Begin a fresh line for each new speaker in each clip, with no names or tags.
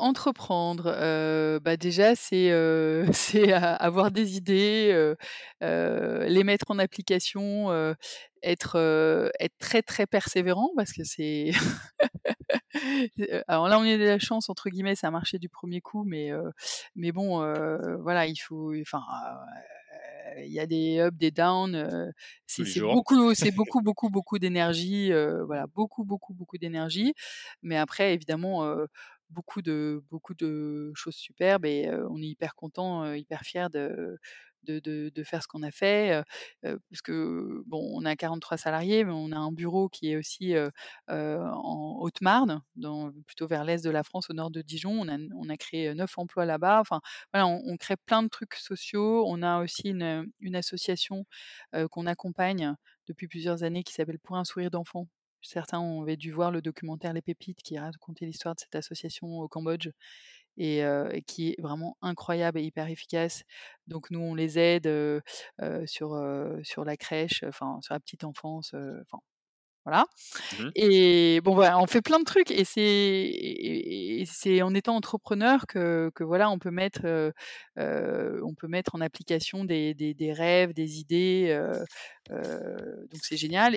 entreprendre, heu, bah, déjà c'est, a avoir des idées, heu, les mettre en application, être, être très, très persévérant parce que c'est alors là, on a eu de la «chance» entre guillemets, ça a marché du premier coup, mais mais bon, voilà, il faut enfin, il y a des ups, des downs, c'est beaucoup c'est beaucoup, beaucoup, beaucoup d'énergie, voilà, beaucoup, beaucoup, beaucoup d'énergie. Mais après évidemment, beaucoup de beaucoup de choses superbes et on est hyper content, hyper fiers de de de faire ce qu'on a fait, parce que bon, on a 43 salariés, mais on a un bureau qui est aussi, en Haute-Marne, plutôt vers l'est de la France, au nord de Dijon. On a on a créé 9 emplois là-bas. Enfin, voilà, on crée plein de trucs sociaux. On a aussi une, une association, qu'on accompagne depuis plusieurs années qui s'appelle Pour un sourire d'enfant. Certains ont avaient dû voir le documentaire Les Pépites qui racontait l'histoire de cette association au Cambodge et qui est vraiment incroyable et hyper efficace. Donc nous, on les aide, sur, sur la crèche, enfin sur la petite enfance, enfin voilà
Mmh mh.
et bon voilà, on fait plein de trucs et c'est en étant entrepreneur que que voilà, on peut mettre, on peut mettre en application des des des rêves, des idées, donc c'est génial.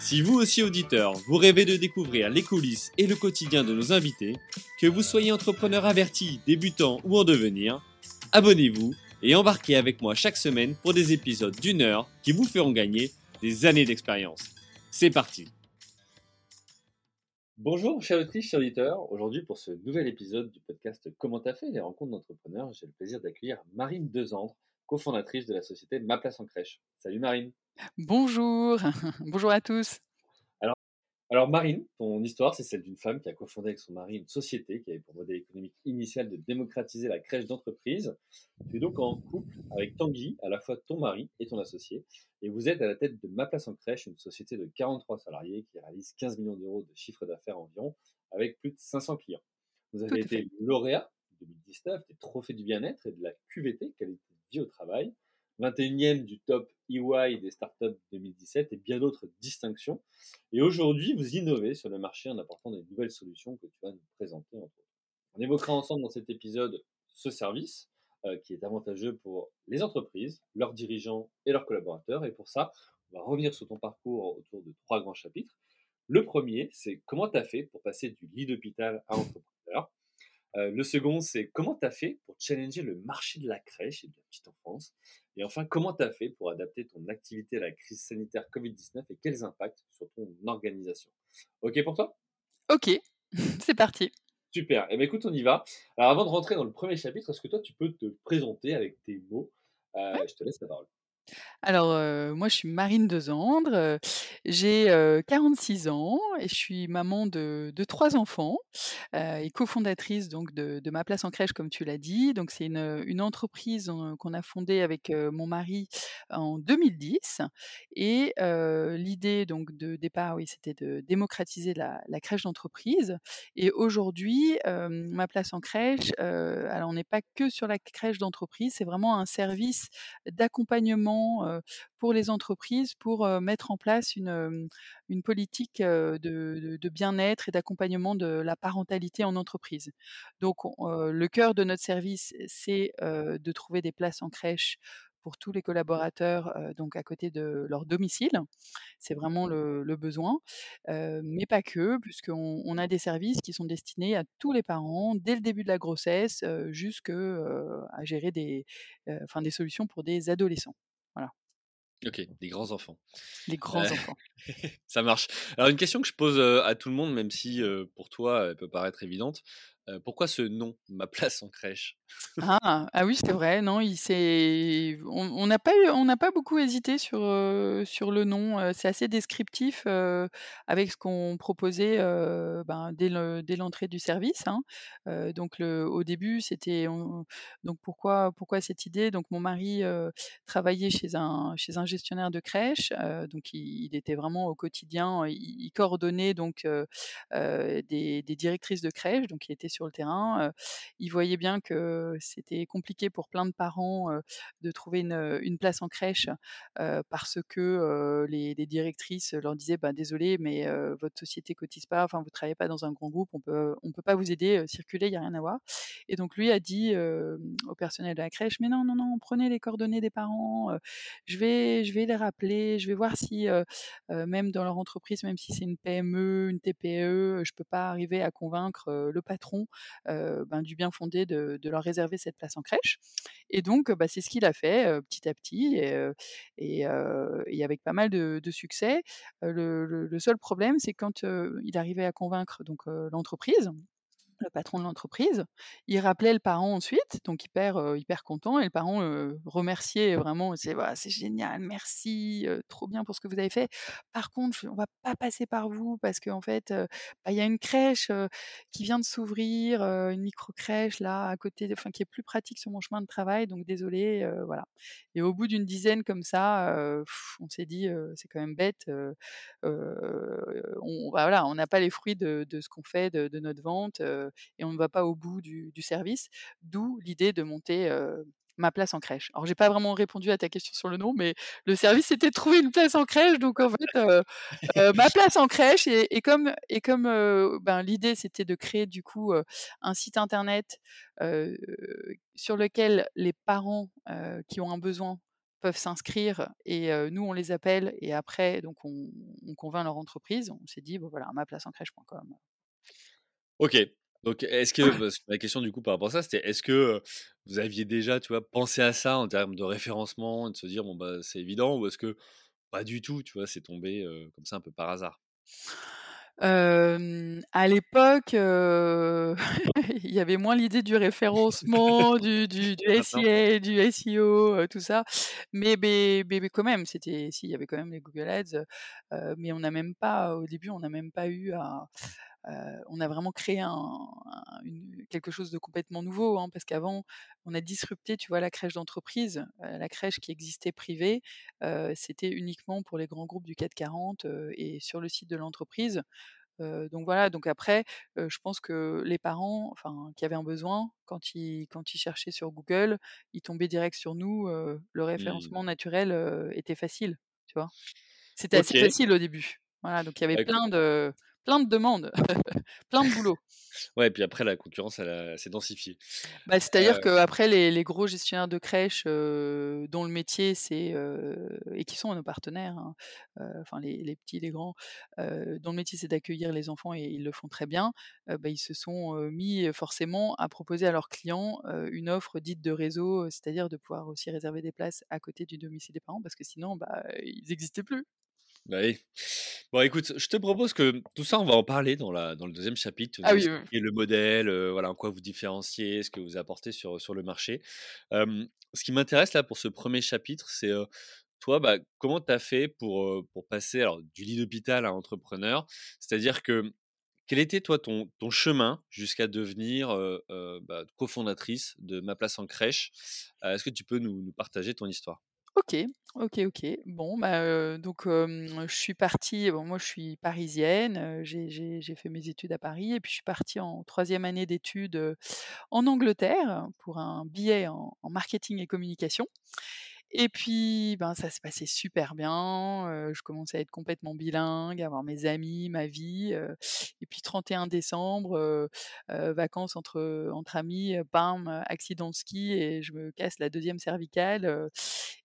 Si vous aussi auditeur, vous rêvez de découvrir les coulisses et le quotidien de nos invités, que vous soyez entrepreneur averti, débutant ou en devenir, abonnez-vous et embarquez avec moi chaque semaine pour des épisodes d'une heure qui vous feront gagner des années d'expérience. C'est parti Bonjour chers auditrices, chers auditeurs. Aujourd'hui pour ce nouvel épisode du podcast Comment t'as fait les rencontres d'entrepreneurs, j'ai le plaisir d'accueillir Marine Dezandre, cofondatrice de la société Ma Place en Crèche. Salut Marine
Bonjour, bonjour à tous.
Alors Alors Marine, ton histoire, c'est celle d'une femme qui a cofondé avec son mari une société qui avait pour modèle économique initial de démocratiser la crèche d'entreprise. Tu es donc en couple avec Tanguy, à la fois ton mari et ton associé, et vous êtes à la tête de Ma Place en Crèche, une société de 43 salariés qui réalise 15 millions d'euros de chiffre d'affaires environ, avec plus de 500 clients. Vous avez été lauréat 2019 des trophées du bien-être et de la QVT, qualité de vie au travail, 21e du top EY des startups 2017 et bien d'autres distinctions. Et aujourd'hui, vous innovez sur le marché en apportant des nouvelles solutions que tu vas nous présenter. On évoquera ensemble dans cet épisode ce service euh, qui est avantageux pour les entreprises, leurs dirigeants et leurs collaborateurs. Et pour ça, on va revenir sur ton parcours autour de trois grands chapitres. Le premier, c'est comment tu as fait pour passer du lead hôpital à entrepreneur? Euh, le second, c'est comment tu as fait pour challenger le marché de la crèche et de la petite enfance? Et enfin, comment tu as fait pour adapter ton activité à la crise sanitaire Covid-19 et quels impacts sur ton organisation? OK pour toi?
OK, c'est parti.
Super. Eh bien, écoute, on y va. Alors, avant de rentrer dans le premier chapitre, est-ce que toi, tu peux te présenter avec tes mots?
Ouais.
Euh, Je te laisse la parole.
Alors, moi, je suis Marine Dezandre, j'ai, heu, 46 ans et je suis maman de de 3 enfants, et cofondatrice de Ma Place en Crèche, comme tu l'as dit. Donc c'est une, entreprise, qu'on a fondée avec, mon mari en 2010 et l'idée donc de départ, oui, c'était de démocratiser la crèche d'entreprise et aujourd'hui, Ma Place en Crèche, alors on n'est pas que sur la crèche d'entreprise, c'est vraiment un service d'accompagnement, pour les entreprises pour, mettre en place une, politique, de de de bien-être et d'accompagnement de la parentalité en entreprise. Donc le cœur de notre service, c'est, de trouver des places en crèche pour tous les collaborateurs, donc à côté de leur domicile. C'est vraiment le le besoin, mais pas que, puisqu'on on a des services qui sont destinés à tous les parents dès le début de la grossesse, heu, jusque, heu, à gérer des, enfin des solutions pour des adolescents.
Ok, des grands enfants.
les
Euh,
grands enfants.
ça marche. Alors, une question que je pose euh, à tout le monde, même si euh, pour toi, elle peut paraître évidente. Pourquoi ce nom, Ma place en crèche?
Ah! Ah oui, c'est vrai, non, il on n'a pas on pas beaucoup hésité sur, sur le nom, c'est assez descriptif, avec ce qu'on proposait, ben, dès le dès l'entrée du service, hein. Donc au début, c'était on donc pourquoi pourquoi cette idée? Donc mon mari, travaillait chez un chez un gestionnaire de crèche, donc il était vraiment au quotidien, il il coordonnait donc des directrices de crèche, donc il était le terrain, heu, il voyait bien que c'était compliqué pour plein de parents, de trouver une, place en crèche, parce que, les directrices leur disaient: «Bah, désolé, mais votre société cotise pas, enfin vous travaillez pas dans un grand groupe, on peut on peut pas vous aider, heu, circulez, il y a rien à voir» et donc lui a dit, au personnel de la crèche: «Mais non, non, non, prenez les coordonnées des parents, je vais je vais les rappeler, je vais voir si, même dans leur entreprise, même si c'est une PME, une TPE, je peux pas arriver à convaincre, le patron, ben, du bien-fondé de de leur réserver cette place en crèche» et donc bah, c'est ce qu'il a fait, heu, petit à petit et heu et avec pas mal de succès. Le le seul problème, c'est quand, il arrivait à convaincre donc l'entreprise, le patron de l'entreprise, il rappelait le parent ensuite, donc hyper, hyper content et le parent, remerciait vraiment, c'est: «Waouh, c'est génial, merci, trop bien pour ce que vous avez fait. Par contre, on va pas passer par vous parce qu'en fait, bah, il y a une crèche, qui vient de s'ouvrir, une micro crèche là à côté enfin qui est plus pratique sur mon chemin de travail, donc désolé», voilà et au bout d'une dizaine comme ça, on s'est dit, «C'est quand même bête, on bah, voilà, n'a pas les fruits de ce qu'on fait, de notre vente, et on ne va pas au bout du service». D'où l'idée de monter, heu, Ma place en crèche. Alors j'ai pas vraiment répondu à ta question sur le nom, mais le service c'était de trouver une place en crèche, donc en fait, heu, Ma place en crèche et comme et comme, ben, l'idée c'était de créer du coup, un site internet, sur lequel les parents, qui ont un besoin peuvent s'inscrire et nous on les appelle et après donc on on convainc leur entreprise. On s'est dit: «Bon voilà, maplaceencrèche.com».
OK. Donc est-ce que parce que la question du coup par rapport à ça, c'était est-ce que, vous aviez déjà, tu vois, pensé à ça en termes de référencement, de se dire: «Bon bah, c'est évident» ou est-ce que pas du tout, tu vois, c'est tombé, comme ça un peu par hasard?
Hem, à l'époque, il y avait moins l'idée du référencement, du du? SIA, du SEO, heu, tout ça. Mais beh beh, quand même, c'était si, il y avait quand même les Google Ads, mais on n'a même pas au début, on n'a même pas eu à on a vraiment créé un un une quelque chose de complètement nouveau, hein, parce qu'avant, on a disrupté, tu vois, la crèche d'entreprise. Heu, la crèche qui existait privée, heu, c'était uniquement pour les grands groupes du CAC 40, heu et sur le site de l'entreprise. Donc voilà, donc après, je pense que les parents, enfin, qui avaient un besoin, quand ils quand ils cherchaient sur Google, ils tombaient direct sur nous, le
Mmh.
référencement naturel, était facile, tu vois? C'était assez facile au début. Voilà, donc il y avait plein de plein de demandes, plein de boulot.
ouais et puis après la concurrence elle s'est densifiée.
Bah, c'est-à-dire
Heu,
qu'après les les gros gestionnaires de crèches, dont le métier c'est, et qui sont nos partenaires, hein, enfin les les petits, les grands, dont le métier c'est d'accueillir les enfants et ils le font très bien, bah, ils se sont, mis, forcément à proposer à leurs clients, une offre dite de réseau, c'est-à-dire de pouvoir aussi réserver des places à côté du domicile des parents parce que sinon, bah, ils existaient plus.
bah, oui. Bon écoute, je te propose que tout ça on va en parler dans la dans le deuxième chapitre,
Ah oui, oui.
expliquer le modèle, heu, voilà en quoi vous différenciez, ce que vous apportez sur, sur le marché. Ce qui m'intéresse là pour ce premier chapitre, c'est, toi, bah, comment tu as fait pour, passer alors du lit d'hôpital à entrepreneur? C'est-à-dire que, quel était toi ton ton chemin jusqu'à devenir, bah, cofondatrice de Ma Place en Crèche? Est-ce que tu peux nous nous partager ton histoire?
OK, OK, OK. Bon, bah, donc, je suis partie bon, moi, je suis parisienne, j'ai fait mes études à Paris et puis je suis partie en troisième année d'études, en Angleterre pour un billet en marketing et communication et puis, ben, ça s'est passé super bien, je commençais à être complètement bilingue, à avoir mes amis, ma vie, et puis 31 décembre, vacances entre, entre amis, bam, accident de ski et je me casse la deuxième cervicale,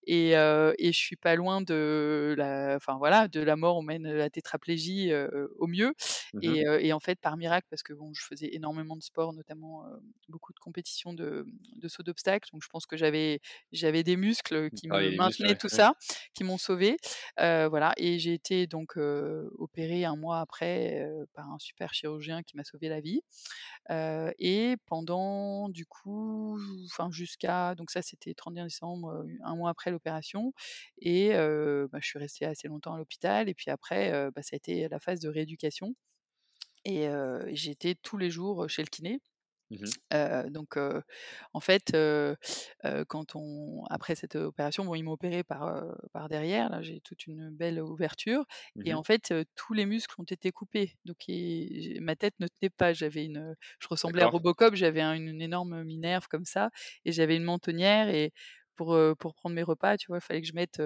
et et je suis pas loin de la enfin voilà, de la mort, on mène la tétraplégie, au mieux
Mmh
et et en fait, par miracle, parce que bon, je faisais énormément de sport, notamment, beaucoup de compétitions de de saut d'obstacles, donc je pense que j'avais des muscles qui
Travailler
me
muscles,
maintenaient tout
ouais.
ça, qui m'ont sauvée. Heu, voilà et j'ai été donc, opérée 1 mois après, par un super chirurgien qui m'a sauvé la vie. Et pendant du coup, enfin jusqu'à donc ça c'était 31 décembre, 1 mois après l'opération et bah, je suis restée assez longtemps à l'hôpital et puis après, bah, ça a été la phase de rééducation et j'étais tous les jours chez le kiné.
Mmh
donc en fait, quand on après cette opération, bon, ils m'ont opérée par, par derrière, là, j'ai toute une belle ouverture
Mmh
et en fait, tous les muscles ont été coupés. Donc et ma tête ne tenait pas, j'avais une, je ressemblais à. Robocop, j'avais un une énorme minerve comme ça et j'avais une mentonnière et pour, pour prendre mes repas, tu vois, il fallait que je mette,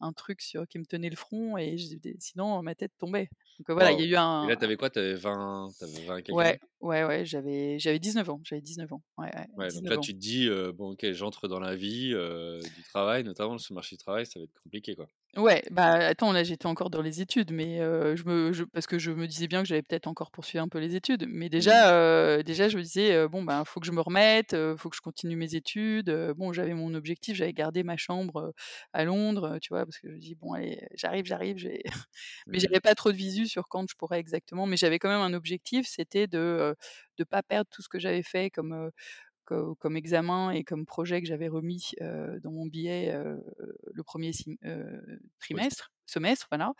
un truc sur qui me tenait le front et j'étais sinon ma tête tombait. Donc voilà, il y a eu
et
un
là, tu avais quoi? Tu avais 20 tu avais 20 et quelques
ouais, ouais, ouais, j'avais j'avais 19 ans, j'avais 19 ans. Ouais, ouais,
Ouais, donc
19
là,
ans.
tu te dis, heu: «Bon OK, j'entre dans la vie, heu, du travail, notamment sur le marché du travail, ça va être compliqué, quoi».
Ouais, bah, attends, là, j'étais encore dans les études, mais heu, je me je parce que je me disais bien que j'allais peut-être encore poursuivre un peu les études, mais déjà, heu, déjà je me disais, «Bon, ben, faut que je me remette, faut que je continue mes études», bon, j'avais mon objectif, j'avais gardé ma chambre, à Londres, tu vois? Parce que je me dis: «Bon allez, j'arrive, j'arrive, je vais» mais j'avais pas trop de visu sur quand je pourrais exactement, mais j'avais quand même un objectif, c'était de, de pas perdre tout ce que j'avais fait comme, comme examen et comme projet que j'avais remis, dans mon billet, le 1er sim heu,
Semestre.
trimestre semestre, voilà,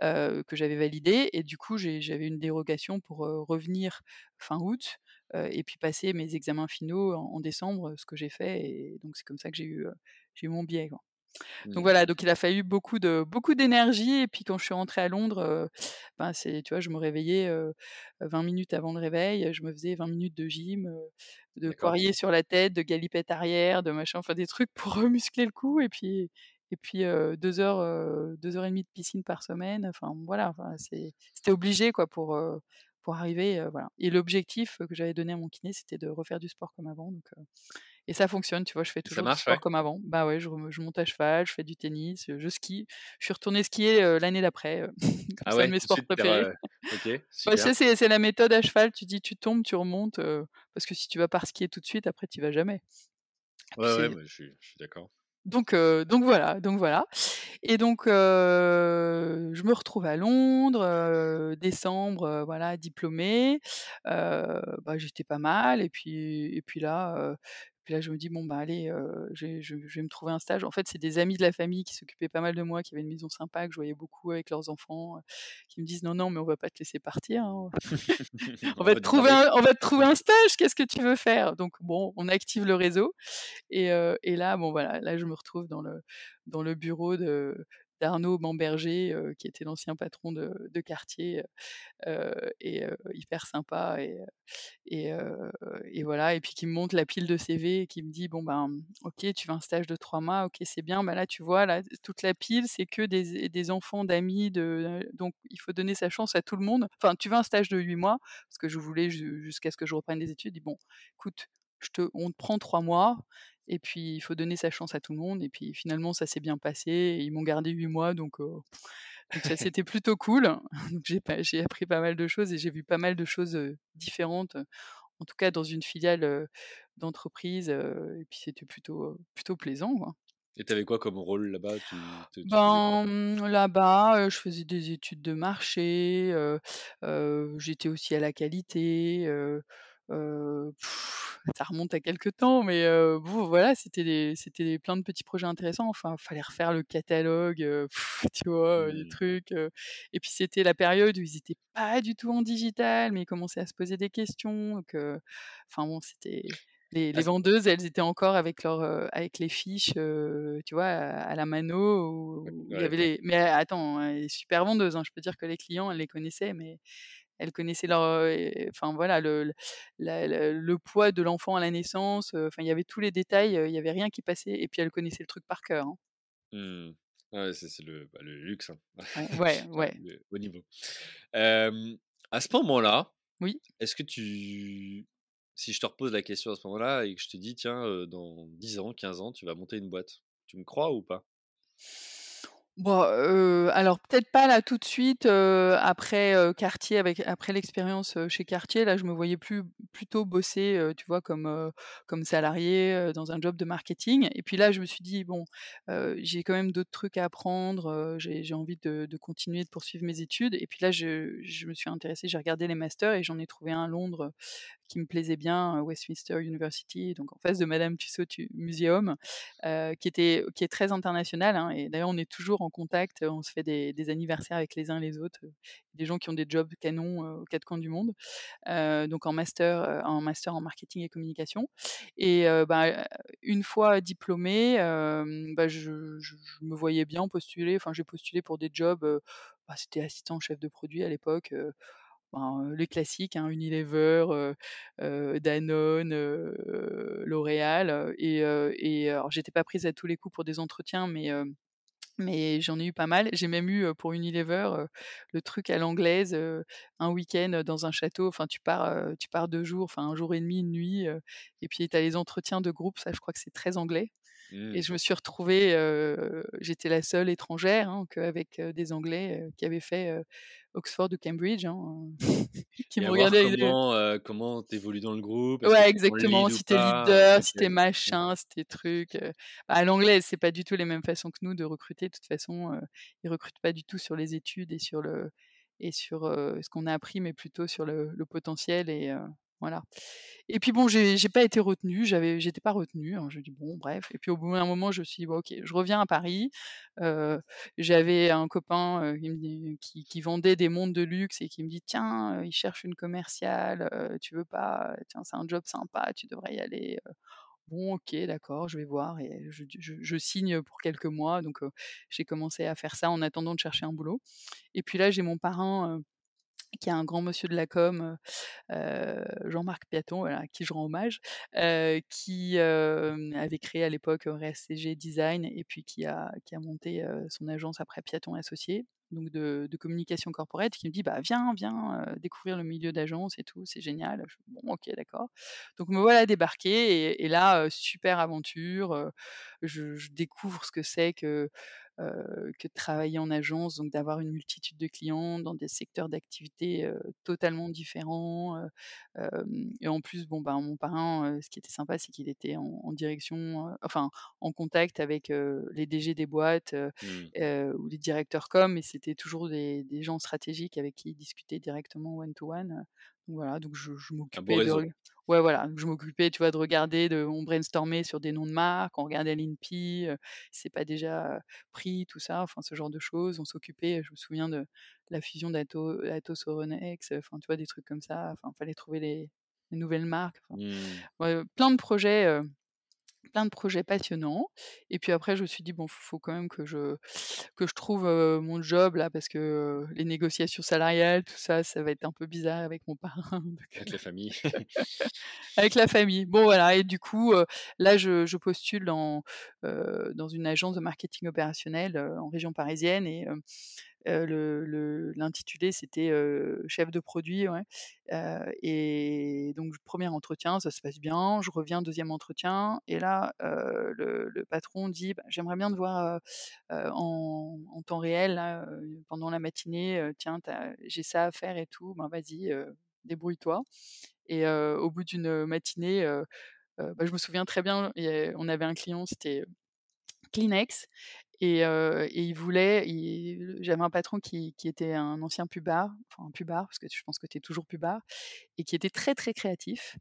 que j'avais validé et du coup, j'avais une dérogation pour, revenir fin août, et puis passer mes examens finaux en en décembre, ce que j'ai fait et donc c'est comme ça que j'ai eu, eu mon billet, quoi. Donc
Mmh.
voilà, donc il a fallu beaucoup de beaucoup d'énergie et puis quand je suis rentrée à Londres, ben, c'est tu vois, je me réveillais, heu, 20 minutes avant le réveil, je me faisais 20 minutes de gym, de poirier sur la tête, de galipettes arrière, de machin, enfin des trucs pour remuscler le cou et puis et puis, heu, 2 heures, heu, 2 heures et demie de piscine par semaine, enfin voilà, enfin c'était obligé quoi pour, pour arriver, voilà et l'objectif que j'avais donné à mon kiné, c'était de refaire du sport comme avant donc et ça fonctionne, tu vois? Je fais toujours du
marche,
sport
ouais?
comme avant. Bah, ouais, je monte à cheval, je fais du tennis, je skie. Je suis retournée skier, l'année d'après, comme
Ah
c'est un de mes sports préférés.
OK,
Bah, ça c'est la méthode à cheval, tu dis: «Tu tombes, tu remontes», parce que si tu vas pas reskier tout de suite, après tu vas jamais.
Ouais, ouais, je suis d'accord.
donc donc voilà, donc voilà et donc je me retrouve à Londres, décembre, voilà, diplômée, bah, j'étais pas mal et puis et puis là, puis là je me dis: «Bon, bah, allez, heu, je vais je je vais me trouver un stage». En fait, c'est des amis de la famille qui s'occupaient pas mal de moi, qui avaient une maison sympa, que je voyais beaucoup avec leurs enfants, heu, qui me disent: «Non, non, mais on va pas te laisser partir, hein, on
On
va te trouver un on va te trouver un stage, qu'est-ce que tu veux faire?» donc bon, on active le réseau et et là, bon, voilà, là je me retrouve dans le dans le bureau de d'Arnaud Bamberger, heu, qui était l'ancien patron de quartier, heu et heu, hyper sympa et et voilà et puis qui me montre la pile de CV et qui me dit: «Bon, ben, OK, tu veux un stage de 3 mois, OK, c'est bien, bah, là, tu vois, là, toute la pile, c'est que des des enfants d'amis de donc il faut donner sa chance à tout le monde. Enfin, tu veux un stage de 8 mois?» parce que je voulais ju jusqu'à ce que je reprenne des études. Dit: «Bon, écoute, je te on te prend 3 mois et puis il faut donner sa chance à tout le monde» et puis finalement ça s'est bien passé ils m'ont gardée 8 mois donc ça, c'était plutôt cool. J'ai appris pas mal de choses et j'ai vu pas mal de choses, différentes, en tout cas dans une filiale, d'entreprise, et puis c'était plutôt, plutôt plaisant, quoi.
Et tu avais quoi comme rôle là-bas?
Ben, mmh, là-bas, je faisais des études de marché, j'étais aussi à la qualité, ça remonte à quelque temps, mais bon, voilà, c'était des c'était des plein de petits projets intéressants. Enfin, fallait refaire le catalogue, tu vois, des
Mmh.
trucs, et puis c'était la période où ils étaient pas du tout en digital, mais ils commençaient à se poser des questions, donc enfin bon, c'était les les vendeuses, elles étaient encore avec leurs, heu, avec les fiches, tu vois, à à la mano où il y
ouais.
avait les mais attends, est super vendeuse, hein, je peux dire que les clients, elle les connaissait, mais elle connaissait leur, enfin voilà, le la le poids de l'enfant à la naissance, enfin il y avait tous les détails, il y avait rien qui passait et puis elle connaissait le truc par cœur, hein.
Mmh. Ouais, c'est le, bah, le luxe, hein.
Ouais, ouais,
Enfin,
ouais.
le haut niveau. À ce moment-là,
Oui.
est-ce que tu si je te repose la question à ce moment-là et que je te dis: «Tiens, dans 10 ans, 15 ans, tu vas monter une boîte», tu me crois ou pas?
Bon, alors peut-être pas là tout de suite, après, avec après l'expérience, chez Cartier, là je me voyais plus plutôt bosser, tu vois comme, heu, comme dans un job de marketing et puis là je me suis dit: «Bon, j'ai quand même d'autres trucs à apprendre, j'ai envie de de continuer de poursuivre mes études» et puis là je je me suis intéressée, j'ai regardé les masters et j'en ai trouvé un à Londres, qui me plaisait bien, Westminster University, donc en face de Madame Tussauds Museum, qui était qui est très international, hein et d'ailleurs on est toujours en contact, on se fait des anniversaires avec les uns les autres, des gens qui ont des jobs canons, aux 4 coins du monde, donc en master, en master en marketing et communication et bah, une fois diplômée, bah, je me voyais bien postuler, enfin j'ai postulé pour des jobs, bah, c'était assistant chef de produit à l'époque, ben, les classiques, hein, Unilever, heu heu, Danone, L'Oréal et et j'étais pas prise à tous les coups pour des entretiens mais mais j'en ai eu pas mal. J'ai même eu, pour Unilever, le truc à l'anglaise, un week-end dans un château, enfin tu pars, tu pars 2 jours, enfin 1 jour et demi, 1 nuit, et puis tu as les entretiens de groupe, ça je crois que c'est très anglais et
Mmh.
je me suis retrouvée, j'étais la seule étrangère, hein, heu, des Anglais, qui avaient fait, Oxford ou Cambridge, hein, qui
Et
me regardaient avec
comment, comment tu évolues dans le groupe,
Ouais, exactement, si tu es
pas?
leader, si tu es
Mmh.
machin, si tu es truc, heu, à l'anglaise, c'est pas du tout les mêmes façons que nous de recruter. De toute façon, ils recrutent pas du tout sur les études et sur le et sur, ce qu'on a appris, mais plutôt sur le le potentiel et voilà et puis bon, j'ai pas été retenue, j'avais j'étais pas retenue, hein, je dis: «Bon bref» et puis au bout d'un moment, je me suis dit: «Bon OK, je reviens à Paris». Heu, j'avais un copain, heu, qui vendait des montres de luxe et qui me dit: «Tiens, heu, il cherche une commerciale, tu veux pas? Tiens, c'est un job sympa, tu devrais y aller, heu». Bon OK, d'accord, je vais voir et je signe pour quelques mois donc j'ai commencé à faire ça en attendant de chercher un boulot et puis là, j'ai mon parrain, qui est un grand monsieur de la com, heu heu, Jean-Marc Piaton, à qui je rends hommage, heu, qui, avait créé à l'époque RSCG Design et puis qui a qui a monté, son agence après Piaton Associés, donc de communication corporate, qui me dit: «Bah, viens, viens, découvrir le milieu d'agence et tout, c'est génial». Je «Bon OK, d'accord». Donc me voilà débarquée et là, super aventure, je découvre ce que c'est que, que de travailler en agence, donc d'avoir une multitude de clients dans des secteurs d'activité, totalement différents, et en plus, bon, ben, mon parrain, ce qui était sympa, c'est qu'il était en en direction, enfin en contact avec, les DG des boîtes,
Mmh.
ou les directeurs com et c'était toujours des des gens stratégiques avec qui il discutait directement one voilà, donc je m'occupais de
réseau.
ouais, voilà, je m'occupais, tu vois, de regarder, de on brainstormait sur des noms de marques, on regardait l'INPI, si c'est pas déjà, pris, tout ça, enfin ce genre de choses. On s'occupait, je me souviens de la fusion d'Atos Atos Euronext, enfin tu vois, des trucs comme ça, enfin fallait trouver les les nouvelles marques,
Mmh.
ouais, plein de projets, plein de projets passionnants et puis après je me suis dit: «Bon, faut quand même que je que je trouve, mon job là parce que, les négociations salariales, tout ça, ça va être un peu bizarre avec mon parrain donc
Avec la famille.
avec la famille. Bon voilà et du coup, là je je postule dans, dans une agence de marketing opérationnel, en région parisienne et le l'intitulé c'était, heu, chef de produit, heu et donc 1er entretien, ça se passe bien. Je reviens, 2e entretien et là, le patron dit: «Bah, j'aimerais bien te voir, en temps réel pendant la matinée, tiens, j'ai ça à faire et tout, ben vas-y, débrouille-toi» et au bout d'une matinée, bah, je me souviens très bien on avait un client, c'était Kleenex et il voulait j'avais un patron qui qui était un ancien pubard, enfin pubard parce que je pense que tu es toujours pubard et qui était très, très créatif,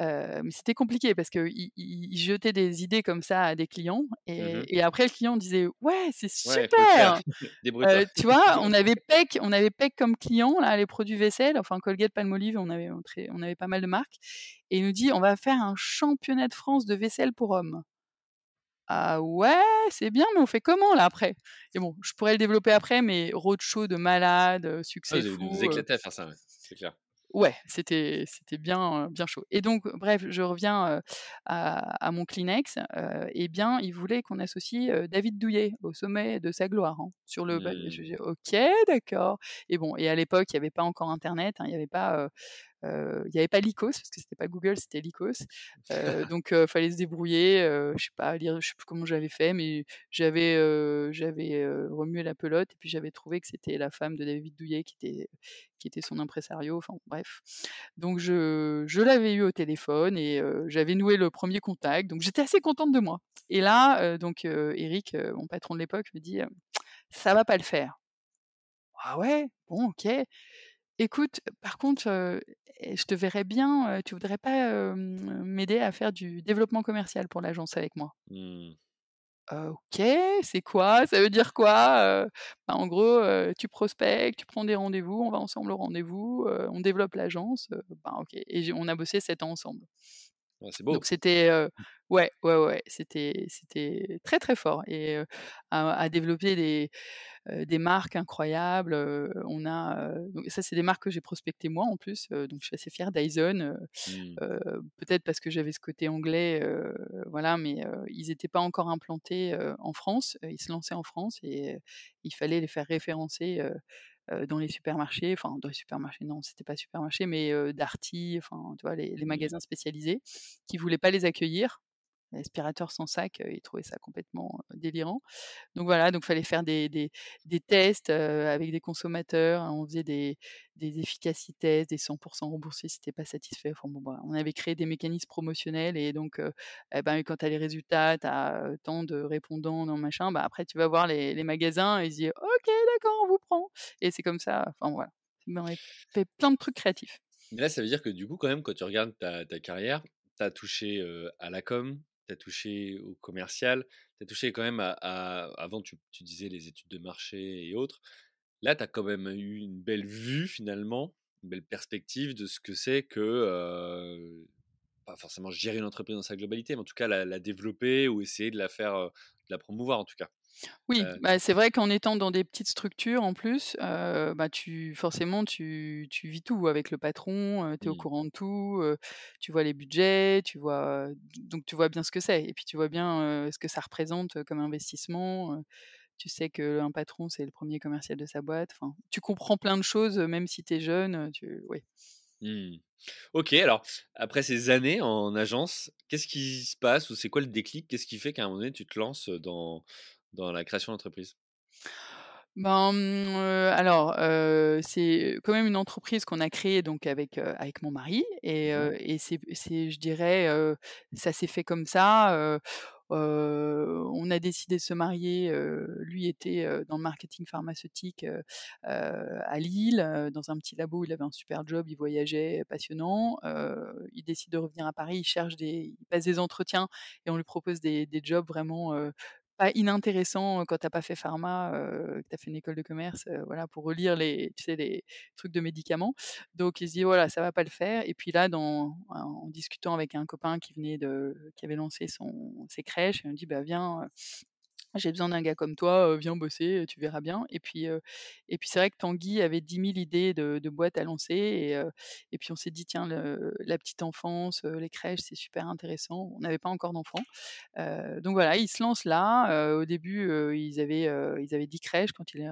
mais c'était compliqué parce qu'il il jetait des idées comme ça à des clients
Mmh mh.
et et après le client disait: «Ouais, c'est super!» Tu vois? On avait Peck on avait Peck comme client là, les produits vaisselle, enfin Colgate Palmolive, on avait on avait pas mal de marques et il nous dit: «On va faire un championnat de France de vaisselle pour hommes». Ah ouais, c'est bien, mais on fait comment là après? Et bon, je pourrais le développer après, mais roadshow de malade, heu,
Ah
succès
vous éclater à faire ça, ouais, c'est clair.
Ouais, c'était c'était bien, bien chaud et donc bref, je reviens, à à mon Kleenex, et bien, il voulait qu'on associe, David Douillet au sommet de sa gloire, hein, sur le je
Mmh.
dis: «OK, d'accord» et bon et à l'époque, il y avait pas encore internet, hein, il y avait pas, il y avait pas Lycos parce que c'était pas Google, c'était Lycos. Heu, donc heu, fallait se débrouiller, je sais pas lire je sais plus comment j'avais fait, mais j'avais, j'avais, remué la pelote et puis j'avais trouvé que c'était la femme de David Douillet qui était qui était son impresario, enfin bref. Donc je je l'avais eu au téléphone et j'avais noué le premier contact, donc j'étais assez contente de moi. Et là, donc Eric, mon patron de l'époque me dit, «Ça va pas le faire». «Ah ouais? Bon OK. Écoute, par contre, je te verrais bien, tu voudrais pas, m'aider à faire du développement commercial pour l'agence avec moi?»
Mmh.
«OK, c'est quoi? Ça veut dire quoi?» bah, en gros, tu prospectes, tu prends des rendez-vous, on va ensemble au rendez-vous, on développe l'agence, bah, OK et on a bossé 7 ans ensemble.
Ouais, c'est
Donc
beau.
c'était, heu, ouais, ouais, ouais, c'était c'était très, très fort et heu, à à développer des, des marques incroyables, on a, donc ça c'est des marques que j'ai prospectées moi en plus, donc je suis assez fière. Dyson,
Mmh.
peut-être parce que j'avais ce côté anglais, voilà, mais ils étaient pas encore implantés, en France, ils se lançaient en France et il fallait les faire référencer, dans les supermarchés, enfin dans les supermarchés, non, c'était pas supermarché, mais heu, Darty, enfin, tu vois, les les
Mmh.
magasins spécialisés qui voulaient pas les accueillir. L'aspirateur sans sac, heu, ils trouvaient ça complètement, heu, délirant. Donc voilà, donc fallait faire des des tests, heu, avec des consommateurs. On faisait des des efficacités, des 100 remboursés si tu pas satisfait. Enfin bon, on avait créé des mécanismes promotionnels et donc et ben, quand tu as les résultats, tu as, tant de répondants, dans machin, bah, après tu vas voir les les magasins et ils se disent: «OK, d'accord, on vous prend» et c'est comme ça, enfin voilà. On avait fait plein de trucs créatifs.
Mais là, ça veut dire que du coup, quand même, quand tu regardes ta ta carrière, tu as touché, à la com, tu as touché au commercial, tu as touché quand même à avant tu disais les études de marché et autres. Là, tu as quand même eu une belle vue finalement, une belle perspective de ce que c'est que, pas forcément gérer une entreprise dans sa globalité, mais en tout cas la développer ou essayer de la faire, de la promouvoir en tout cas.
Oui,
Heu,
bah, c'est vrai qu'en étant dans des petites structures en plus, bah, tu forcément tu tu vis tout avec le patron, tu es au
mmh,
courant de tout, tu vois les budgets, tu vois, donc tu vois bien ce que c'est et puis tu vois bien, ce que ça représente, comme investissement, tu sais qu'un patron, c'est le premier commercial de sa boîte, enfin, tu comprends plein de choses, même si tu es jeune, tu oui.
mmh. OK, alors après ces années en agence, qu'est-ce qui se passe ou c'est quoi le déclic? Qu'est-ce qui fait qu'à un moment donné, tu te lances, dans dans la création d'entreprise?
Ben, mmh, alors, c'est quand même une entreprise qu'on a créée donc avec, avec mon mari et
Mmh
et c'est je dirais, ça s'est fait comme ça, on a décidé de se marier, lui était, dans le marketing pharmaceutique, à Lille, dans un petit labo, il avait un super job, il voyageait, passionnant, il décide de revenir à Paris, il cherche des il passe des entretiens et on lui propose des des jobs vraiment, pas inintéressant, quand tu as pas fait pharma, heu, que tu as fait une école de commerce, voilà, pour relire les tu sais, les trucs de médicaments. Donc il se dit: «Voilà, ça va pas le faire» et puis là, dans en discutant avec un copain qui venait de qui avait lancé son ses crèches, il me dit: «Bah, viens, j'ai besoin d'un gars comme toi, viens bosser, tu verras bien» et puis, puis c'est vrai que Tanguy avait 10 000 idées de boîtes à lancer et et puis on s'est dit: «Tiens, la petite enfance, les crèches, c'est super intéressant». On n'avait pas encore d'enfants. Donc voilà, ils se lancent là. Au début, ils avaient, ils avaient 10 crèches quand il les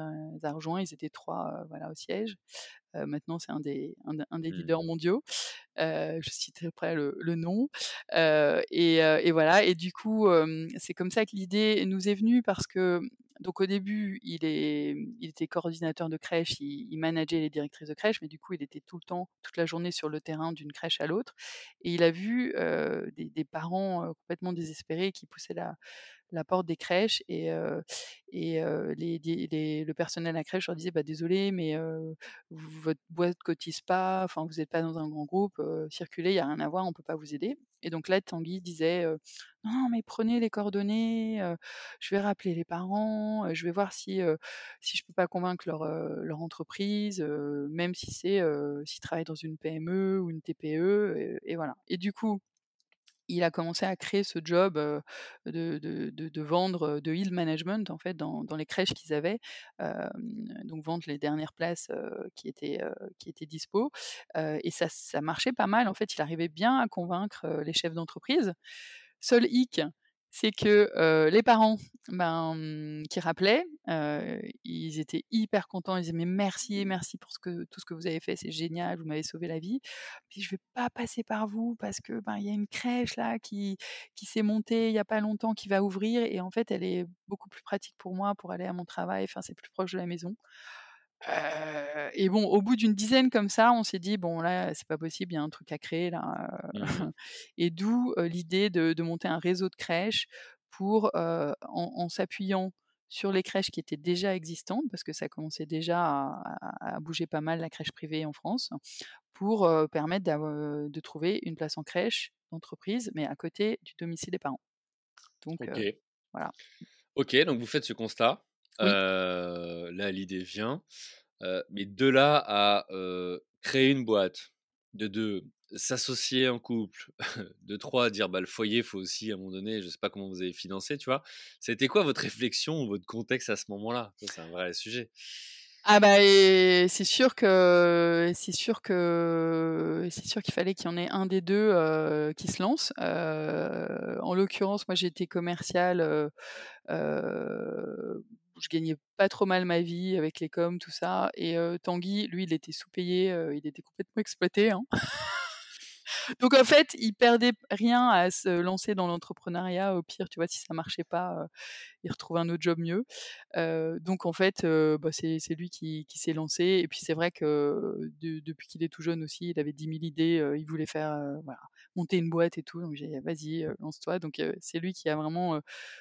a rejoints, ils étaient 3, heu, voilà, au siège. Heu, maintenant, c'est un des un un des
Mmh.
leaders mondiaux. Heu, je citerai après le le nom. Heu et voilà et du coup, c'est comme ça que l'idée nous est venue parce que donc au début, il est il était coordinateur de crèche, il il manageait les directrices de crèche, mais du coup, il était tout le temps, toute la journée sur le terrain d'une crèche à l'autre et il a vu, des des parents, complètement désespérés qui poussaient la la porte des crèches et et les le personnel à la crèche leur disait: «Bah, désolé, mais votre boîte cotise pas, enfin, vous êtes pas dans un grand groupe, circulez, il y a rien à voir, on peut pas vous aider» et donc là, Tanguy disait, «Non, mais prenez les coordonnées, je vais rappeler les parents, je vais voir si, heu, si je peux pas convaincre leur, leur entreprise, même si c'est, s'ils travaillent dans une PME ou une TPE» et voilà et du coup il a commencé à créer ce job, de vendre, de heal management en fait dans les crèches qu'ils avaient, donc vendre les dernières places, qui étaient, étaient dispo, et ça ça marchait pas mal en fait. Il arrivait bien à convaincre, les chefs d'entreprise. Seul hic, c'est que, les parents, ben, mmh, qui rappelaient, ils étaient hyper contents. Ils disaient: «Mais merci, merci pour ce que tout ce que vous avez fait, c'est génial, vous m'avez sauvé la vie. Puis je vais pas passer par vous parce que, ben, il y a une crèche là qui qui s'est montée il y a pas longtemps, qui va ouvrir et en fait, elle est beaucoup plus pratique pour moi pour aller à mon travail, enfin, c'est plus proche de la maison». Heu et bon, au bout d'une dizaine comme ça, on s'est dit: «Bon là, c'est pas possible, il y a un truc à créer là, heu»
Mmh
et d'où, heu, l'idée de de monter un réseau de crèches pour, en en s'appuyant sur les crèches qui étaient déjà existantes, parce que ça commençait déjà à à à bouger pas mal la crèche privée en France, pour, permettre de trouver une place en crèche d'entreprise, mais à côté du domicile des parents. Donc voilà.
OK, donc vous faites ce constat.
Oui.
Là, l'idée vient. Mais de là à, créer une boîte, de 2, s'associer en couple, de 3, dire: «Bah, le foyer, faut aussi à un moment donné» je sais pas comment vous avez financé, tu vois? Été quoi votre réflexion, votre contexte à ce moment-là? C'est un vrai sujet.
Ah bah c'est sûr que c'est sûr que c'est sûr qu'il fallait qu'il y en ait un des 2 heu, qui se lance. En l'occurrence, moi, j'étais commerciale, heu heu, je gagnais pas trop mal ma vie avec les coms, tout ça et Tanguy, lui, il était sous-payé, il était complètement exploité, hein. Donc en fait, il perdait rien à se lancer dans l'entrepreneuriat. Au pire, tu vois, si ça marchait pas, heu, il retrouvait un autre job mieux. Donc en fait, bah, c'est lui qui qui s'est lancé et puis c'est vrai que de depuis qu'il est tout jeune aussi, il avait 10 000 idées, il voulait faire, voilà, monter une boîte et tout, donc j'ai dit: «Vas-y, lance-toi». Donc c'est lui qui a vraiment,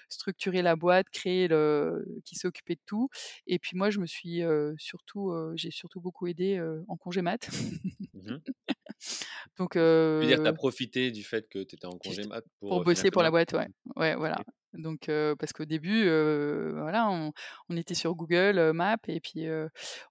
structuré la boîte, créé le qui s'est occupé de tout et puis moi je me suis, surtout, j'ai surtout beaucoup aidé, en congé mat.
Mmh
Donc
veux dire, tu as profité du fait que tu étais en congé mat
pour bosser pour
la boîte?
ouais. Ouais, voilà. Donc parce qu'au début, voilà, on on était sur Google, Maps et puis,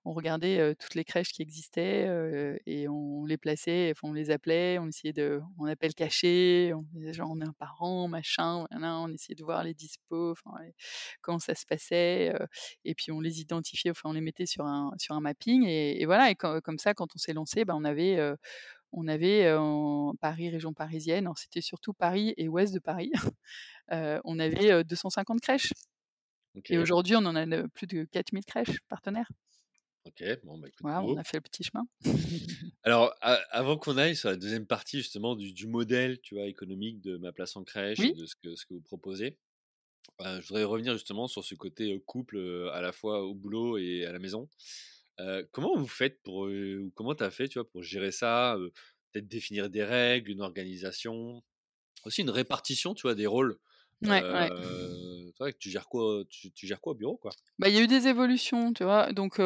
on regardait, toutes les crèches qui existaient, et on les plaçait, enfin, on les appelait, on essayait de en appel caché, on disait genre: «On est un parent, machin, nin on essayait de voir les dispos, ouais, comment ça se passait, et puis on les identifiait, enfin, on les mettait sur un sur un mapping et et voilà et co comme ça, quand on s'est lancé, bah, on avait, on avait, en Paris, région parisienne, alors c'était surtout Paris et ouest de Paris, on avait, heu, 250 crèches et aujourd'hui on en a plus de 4000 crèches partenaires.
OK, bon, bah, écoute,
on a fait le petit chemin.
Alors, avant qu'on aille sur la deuxième partie justement du du modèle, tu vois, économique de Ma Place en Crèche et de ce que ce que vous proposez, je voudrais revenir justement sur ce côté, couple, à la fois au boulot et à la maison. Comment vous faites pour, ou comment tu as fait, tu vois, pour gérer ça, peut-être définir des règles, une organisation, aussi une répartition, tu vois, des rôles?
ouais, ouais.
Heu, c'est vrai que tu gères quoi, tu tu gères quoi au bureau, quoi?
Bah, il y a eu des évolutions, tu vois? Donc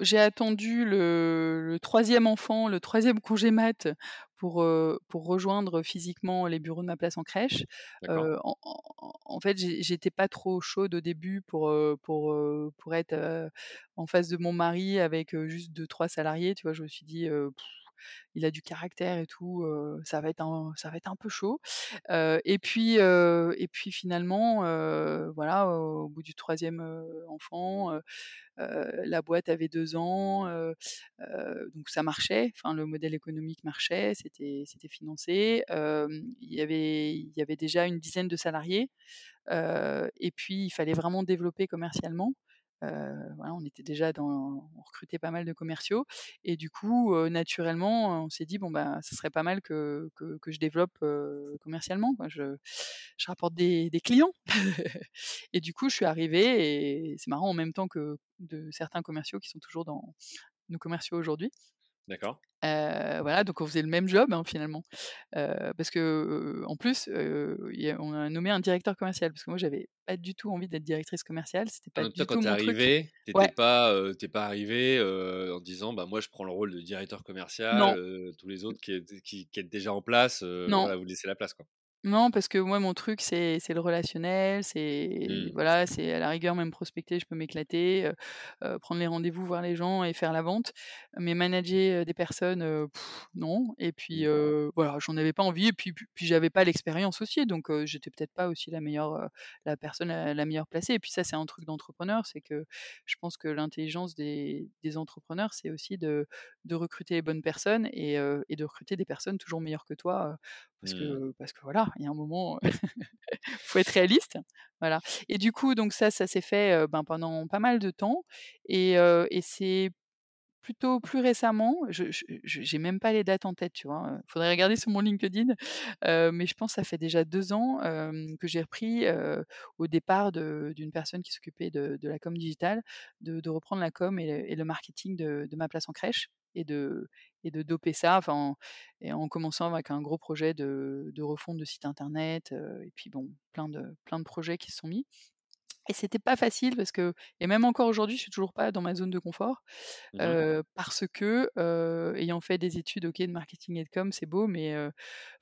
j'ai attendu le le 3 enfant, le troisième congé mat pour, pour rejoindre physiquement les bureaux de ma place en crèche. En fait, j'étais pas trop chaude au début pour, pour, pour être, en face de mon mari avec, juste deux trois salariés, tu vois? Je me suis dit, «Il a du caractère et tout, ça va être un peu chaud». Et puis, finalement, voilà, au bout du troisième enfant, la boîte avait 2 ans, donc ça marchait, enfin le modèle économique marchait, c'était financé. Il y avait il y avait déjà une dizaine de salariés, et puis il fallait vraiment développer commercialement. Voilà, on était déjà dans recrutait pas mal de commerciaux et du coup, naturellement, on s'est dit: «Bon, bah, ce serait pas mal que que je développe, commercialement, je rapporte des des clients». Et du coup, je suis arrivée et c'est marrant, en même temps que de certains commerciaux qui sont toujours dans nos commerciaux aujourd'hui.
D'accord.
Voilà, donc on faisait le même job, hein, finalement. Parce que, en plus, a on a nommé un directeur commercial parce que moi, j'avais pas du tout envie d'être directrice commerciale, c'était pas
toi,
du
quand
tout
tu es
mon truc.
arrivé, tu étais
Ouais,
pas, heu, tu es pas arrivé, en disant: «Bah, moi, je prends le rôle de directeur commercial, tous les autres qui étaient qui qui êtes déjà en place,
non.
voilà, vous laissez la place, quoi».
Non, parce que moi, mon truc, c'est c'est le relationnel, c'est
Mmh.
voilà, c'est à la rigueur même prospecter, je peux m'éclater, heu heu, prendre les rendez-vous, voir les gens et faire la vente. Mais manager, des personnes, non et puis, heu, voilà, j'en avais pas envie et puis puis puis j'avais pas l'expérience aussi donc heu, j'étais peut-être pas aussi la meilleure, la personne la la meilleure placée et puis ça, c'est un truc d'entrepreneur, c'est que je pense que l'intelligence des des entrepreneurs, c'est aussi de de recruter les bonnes personnes et et de recruter des personnes toujours meilleures que toi, parce
Mmh.
que parce que voilà, Il y a un moment, faut être réaliste, voilà. Et du coup, donc ça, ça s'est fait, ben, pendant pas mal de temps et c'est plutôt plus récemment, je j'ai même pas les dates en tête, tu vois? Il faudrait regarder sur mon LinkedIn, mais je pense ça fait déjà 2 ans, que j'ai repris, au départ d'une personne qui s'occupait de de la com digitale, de reprendre la com et le et le marketing de ma place en crèche et de doper ça, en commençant avec un gros projet de refonte de site internet, heu, et puis bon, plein de plein de projets qui se sont mis. Et c'était pas facile parce que et même encore aujourd'hui, je suis toujours pas dans ma zone de confort,
Mmh
parce que, ayant fait des études, OK, de marketing et de com, c'est beau, mais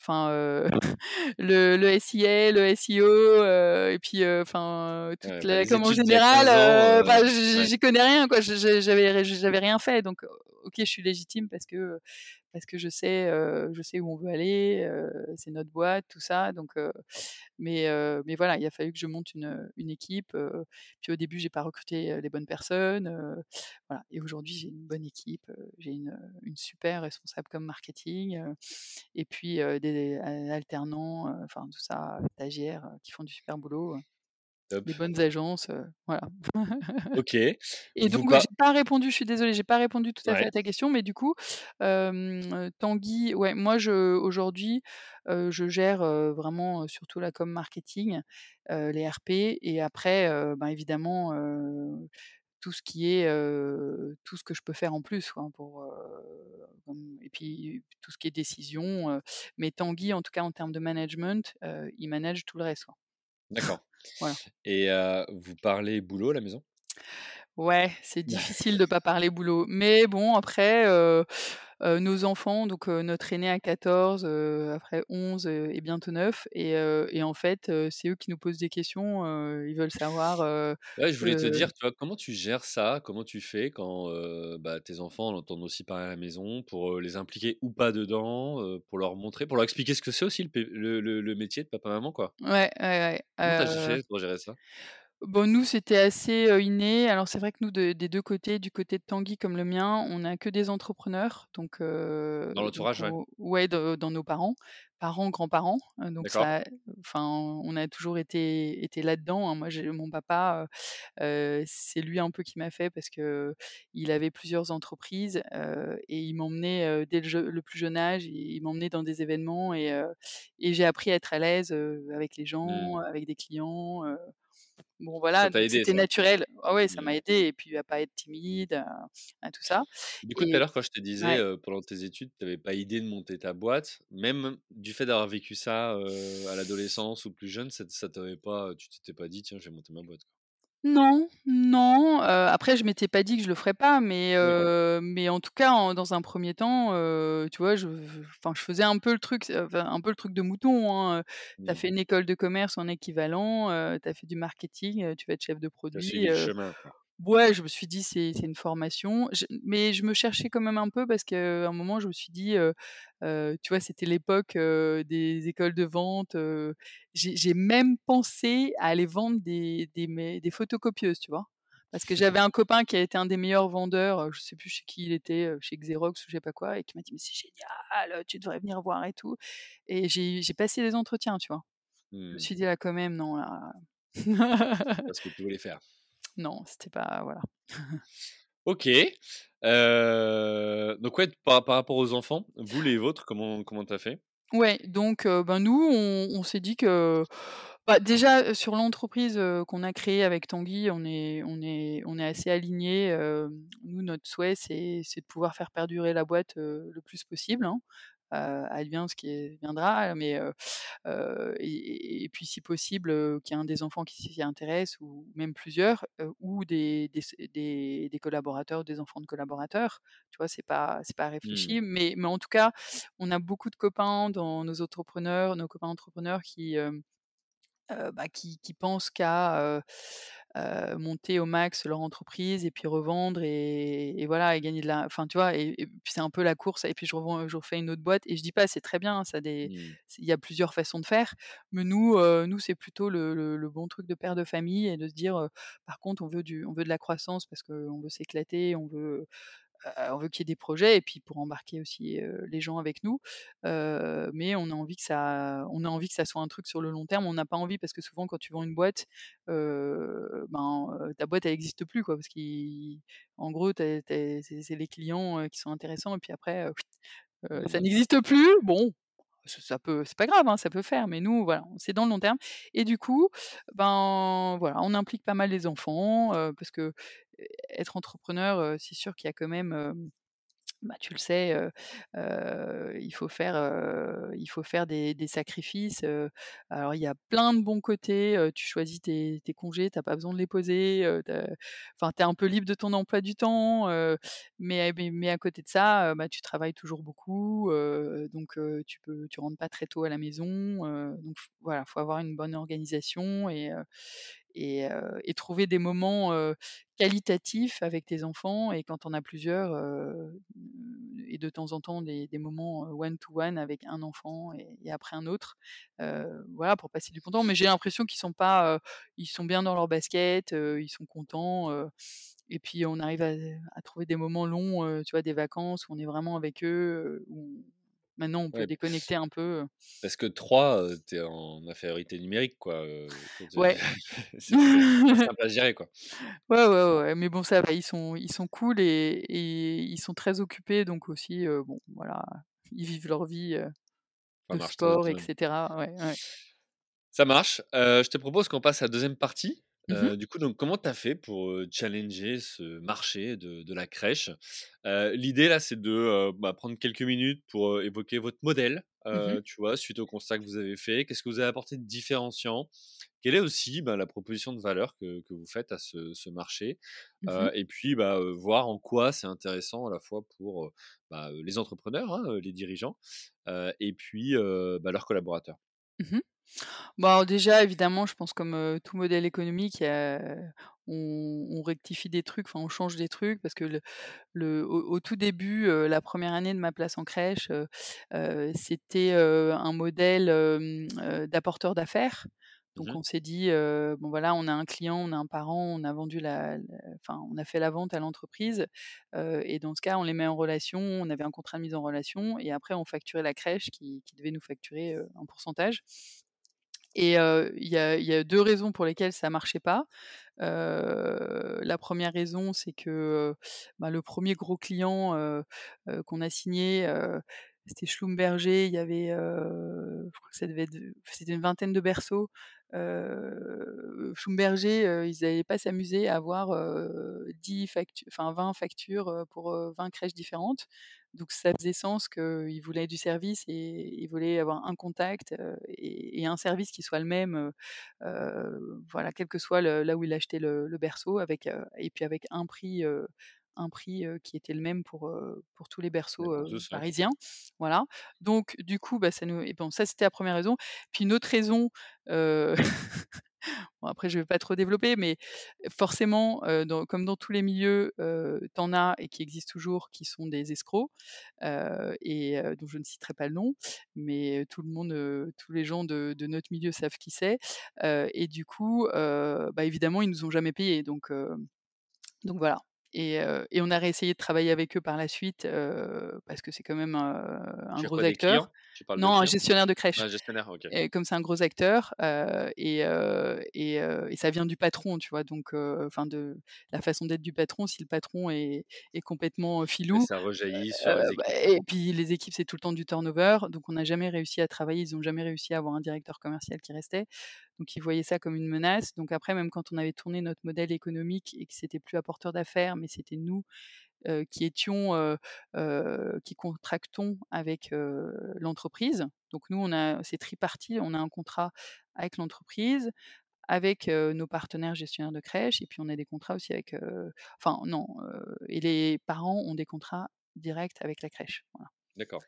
enfin, heu, le le SIA, le SEO, et puis, enfin, toute
Ouais, bah,
la com en général,
15 ans,
heu,
heu,
enfin, j
ouais.
j'y connais rien, quoi. J'avais rien fait, donc OK, je suis légitime parce que, parce que je sais, je sais où on veut aller, c'est notre boîte, tout ça, donc mais mais voilà, il a fallu que je monte une, une équipe, puis au début, j'ai pas recruté, les bonnes personnes, voilà et aujourd'hui, j'ai une bonne équipe, j'ai une, une super responsable com marketing, et puis, des alternants, enfin tout ça, stagiaires, qui font du super boulot,
Top.
des bonnes agences, voilà.
OK.
Et
Vous
donc,
pas
j'ai pas répondu, je suis désolée, j'ai pas répondu tout à fait à ta question, mais du coup, Tanguy, ouais, moi je aujourd'hui, je gère, vraiment, surtout la com marketing, les RP et après, ben, évidemment, tout ce qui est, tout ce que je peux faire en plus, quoi, pour, et puis tout ce qui est décision, mais Tanguy, en tout cas en termes de management, il manage tout le reste, quoi.
D'accord
Voilà.
et vous parlez boulot à la maison?
Ouais, c'est difficile de pas parler boulot. Mais bon après, nos enfants, donc notre aîné a 14, heu, après 11, heu et bientôt 9 et et en fait, c'est eux qui nous posent des questions, ils veulent savoir,
Ouais, je voulais te dire, tu vois, comment tu gères ça? Comment tu fais quand, bah, tes enfants en entendent aussi parler à la maison pour, les impliquer ou pas dedans, pour leur montrer, pour leur expliquer ce que c'est aussi le le métier de papa-maman, quoi?
ouais, ouais, ouais,
Comment tu as
heu
fait pour gérer ça?
Bon, nous, c'était assez, inné. Alors c'est vrai que nous, de des 2 côtés, du côté de Tanguy comme le mien, on a que des entrepreneurs, donc
Dans
donc
l'entourage, ouais.
on ouais, de dans nos parents, parents, grands-parents, heu, donc
D'accord.
ça enfin, on a toujours été été là-dedans, hein. Moi, j'ai mon papa, c'est lui un peu qui m'a fait parce qu'il avait plusieurs entreprises, et il m'emmenait, dès le plus jeune âge, il il m'emmenait dans des événements et et j'ai appris à être à l'aise, avec les gens,
Mmh.
avec des clients, Bon voilà, c'était naturel. Ah ouais, ça
Mmh.
m'a aidé et puis à pas être timide, à à tout ça
Du coup, tout à l'heure, quand je te disais,
ouais.
pendant tes études, tu avais pas idée de monter ta boîte, même du fait d'avoir vécu ça, à l'adolescence ou plus jeune, ça ça t'avait pas tu t'étais pas dit: «Tiens, je vais monter ma boîte»?
Non, non, heu, après je m'étais pas dit que je le ferais pas, mais
Oui.
heu, mais en tout cas, en dans un premier temps, heu, tu vois, je enfin, je faisais un peu le truc, enfin, un peu le truc de mouton, hein, heu. Tu as
Mmh.
fait une école de commerce en équivalent, heu, tu as fait du marketing, heu, tu vas être chef de
Tu as
produit,
suivi le
heu
chemin, quoi.
Ouais, je me suis dit: «C'est c'est une formation». Je mais je me cherchais quand même un peu parce qu'à un moment, je me suis dit, tu vois, c'était l'époque, des écoles de vente, j'ai même pensé à aller vendre des des des photocopieuses, tu vois? Parce que j'avais un copain qui a été un des meilleurs vendeurs, je sais plus chez qui il était, chez Xerox ou je sais pas quoi et qui m'a dit: «Mais c'est génial, tu devrais venir voir et tout» et j'ai passé les entretiens, tu vois? Je me
Mmh.
suis dit: «Là, quand même, non, là»
C'est pas ce que tu voulais faire.
Non, c'était pas voilà.
OK. Heu, donc ouais, par par rapport aux enfants, vous les vôtres, comment comment tu as fait?
Ouais, donc ben, nous, on on s'est dit que, bah, déjà, sur l'entreprise, qu'on a créée avec Tanguy, on est on est on est assez alignés, nous, notre souhait, c'est de pouvoir faire perdurer la boîte, le plus possible, hein. Advient ce qui viendra, mais heu heu et et puis si possible, qu'il y ait un des enfants qui s'y intéresse ou même plusieurs, ou des des des des collaborateurs, des enfants de collaborateurs. Tu vois? C'est pas c'est pas
Mmh.
réfléchi, mais mais en tout cas, on a beaucoup de copains dans nos entrepreneurs nos copains entrepreneurs qui, bah, qui qui pensent qu'à, heu heu, monter au max leur entreprise et puis revendre et et voilà et gagner de la enfin, tu vois? Et et puis c'est un peu la course et puis je revends je refais une autre boîte et je dis pas c'est très bien, ça a des
Mmh.
il y a plusieurs façons de faire, mais nous, nous c'est plutôt le le le bon truc de père de famille et de se dire, «Par contre on veut du on veut de la croissance parce qu'on veut s'éclater, on veut on veut qu'il y ait des projets et puis pour embarquer aussi, les gens avec nous. Mais on a envie que ça on a envie que ça soit un truc sur le long terme. On n'a pas envie parce que souvent quand tu vends une boîte, ben, ta boîte elle existe plus quoi, parce qu'en gros c'est les clients, qui sont intéressants et puis après, ça n'existe plus. Bon, ça peut c'est pas grave, hein, ça peut faire, mais nous, voilà, c'est dans le long terme et du coup, ben, voilà, on implique pas mal les enfants, parce que, être entrepreneur, c'est sûr qu'il y a quand même, bah, tu le sais, il faut faire, il faut faire des sacrifices, alors il y a plein de bons côtés, tu choisis tes tes congés, tu as pas besoin de les poser, enfin, tu es un peu libre de ton emploi du temps, mais mais mais à côté de ça, bah, tu travailles toujours beaucoup, donc tu peux tu rentres pas très tôt à la maison, donc voilà, faut avoir une bonne organisation et et trouver des moments, qualitatifs avec tes enfants et quand en as plusieurs, et de temps en temps des moments, one to one avec un enfant et après un autre, voilà pour passer du bon temps. Mais j'ai l'impression qu'ils sont pas, ils sont bien dans leur basket, ils sont contents, et puis on arrive à trouver des moments longs, tu vois, des vacances où on est vraiment avec eux, maintenant on peut
Ouais.
déconnecter un peu,
Parce que 3, heu, tu es en infériorité numérique quoi,
Ouais.
c'est simple à gérer quoi.
Ouais, ouais, ouais, mais bon ça va, ils sont ils sont cool et et ils sont très occupés donc aussi, bon voilà, ils vivent leur vie,
Ça
de sport et
autonome.
cetera. Ouais, ouais.
Ça marche, je te propose qu'on passe à la 2e partie.
Mmh
du coup, donc comment tu as fait pour, challenger ce marché de de la crèche? L'idée là, c'est de, bah, prendre quelques minutes pour, évoquer votre modèle,
Mmh
tu vois? Suite au constat que vous avez fait. Qu'est-ce que vous avez apporté de différenciant? Quelle est aussi, bah, la proposition de valeur que que vous faites à ce ce marché?
Mmh
et puis, bah, voir en quoi c'est intéressant à la fois pour, bah, les entrepreneurs, hein, les dirigeants, et puis, leurs collaborateurs.
Mmh. Bon alors déjà évidemment je pense comme, tout modèle économique, il y a on on rectifie des trucs, enfin on change des trucs parce que le le au au tout début, la 1re année de ma place en crèche, c'était, un modèle, d'apporteur d'affaires.
Mmh
Donc on s'est dit, «Bon voilà, on a un client, on a un parent, on a vendu la la enfin on a fait la vente à l'entreprise, et dans ce cas on les met en relation». On avait un contrat de mise en relation et après on facturait la crèche qui qui devait nous facturer, un pourcentage. Et il y a 2 raisons pour lesquelles ça marchait pas. La 1re raison c'est que, bah, le 1er gros client, qu'on a signé, c'était Schlumberger, il y avait, je crois que ça devait être c'était une vingtaine de berceaux. Heu, Schlumberger, ils allaient pas s'amuser à avoir, heu, 10 factu enfin 20 factures, pour, heu, 20 crèches différentes. Donc ça faisait sens qu'ils voulaient du service et ils voulaient avoir un contact, et un service qui soit le même, voilà, quel que soit là où il achetait le le berceau avec, et puis avec un prix, un prix, qui était le même pour, pour tous les berceaux, parisiens. Voilà. Donc du coup, bah, ça nous et bon ça c'était la 1re raison. Puis une autre raison, bon après je vais pas trop développer, mais forcément, dans comme dans tous les milieux, heu, tu en as et qui existent toujours qui sont des escrocs, et dont je ne citerai pas le nom, mais tout le monde, tous les gens de de notre milieu savent qui c'est. Et du coup, bah, évidemment ils nous ont jamais payés donc donc voilà et on a réessayé de travailler avec eux par la suite, parce que c'est quand même, un gros
quoi,
acteur. Non, un gestionnaire de crèche
Ah gestionnaire, OK.
et comme c'est un gros acteur, et ça vient du patron, tu vois? Donc enfin de la façon d'être du patron. Si le patron est est complètement
Et
filou,
ça rejaillit sur les
bah
équipes.
et puis les équipes c'est tout le temps du turnover, donc on n'a jamais réussi à travailler. Ils ont jamais réussi à avoir un directeur commercial qui restait. Donc ils voyaient ça comme une menace. Donc après même quand on avait tourné notre modèle économique et que c'était plus apporteur d'affaires, mais c'était nous, qui étions, qui contractons avec, l'entreprise. Donc nous on a c'est tripartite, on a un contrat avec l'entreprise, avec, nos partenaires gestionnaires de crèche et puis on a des contrats aussi avec, enfin non, et les parents ont des contrats directs avec la crèche.
D'accord.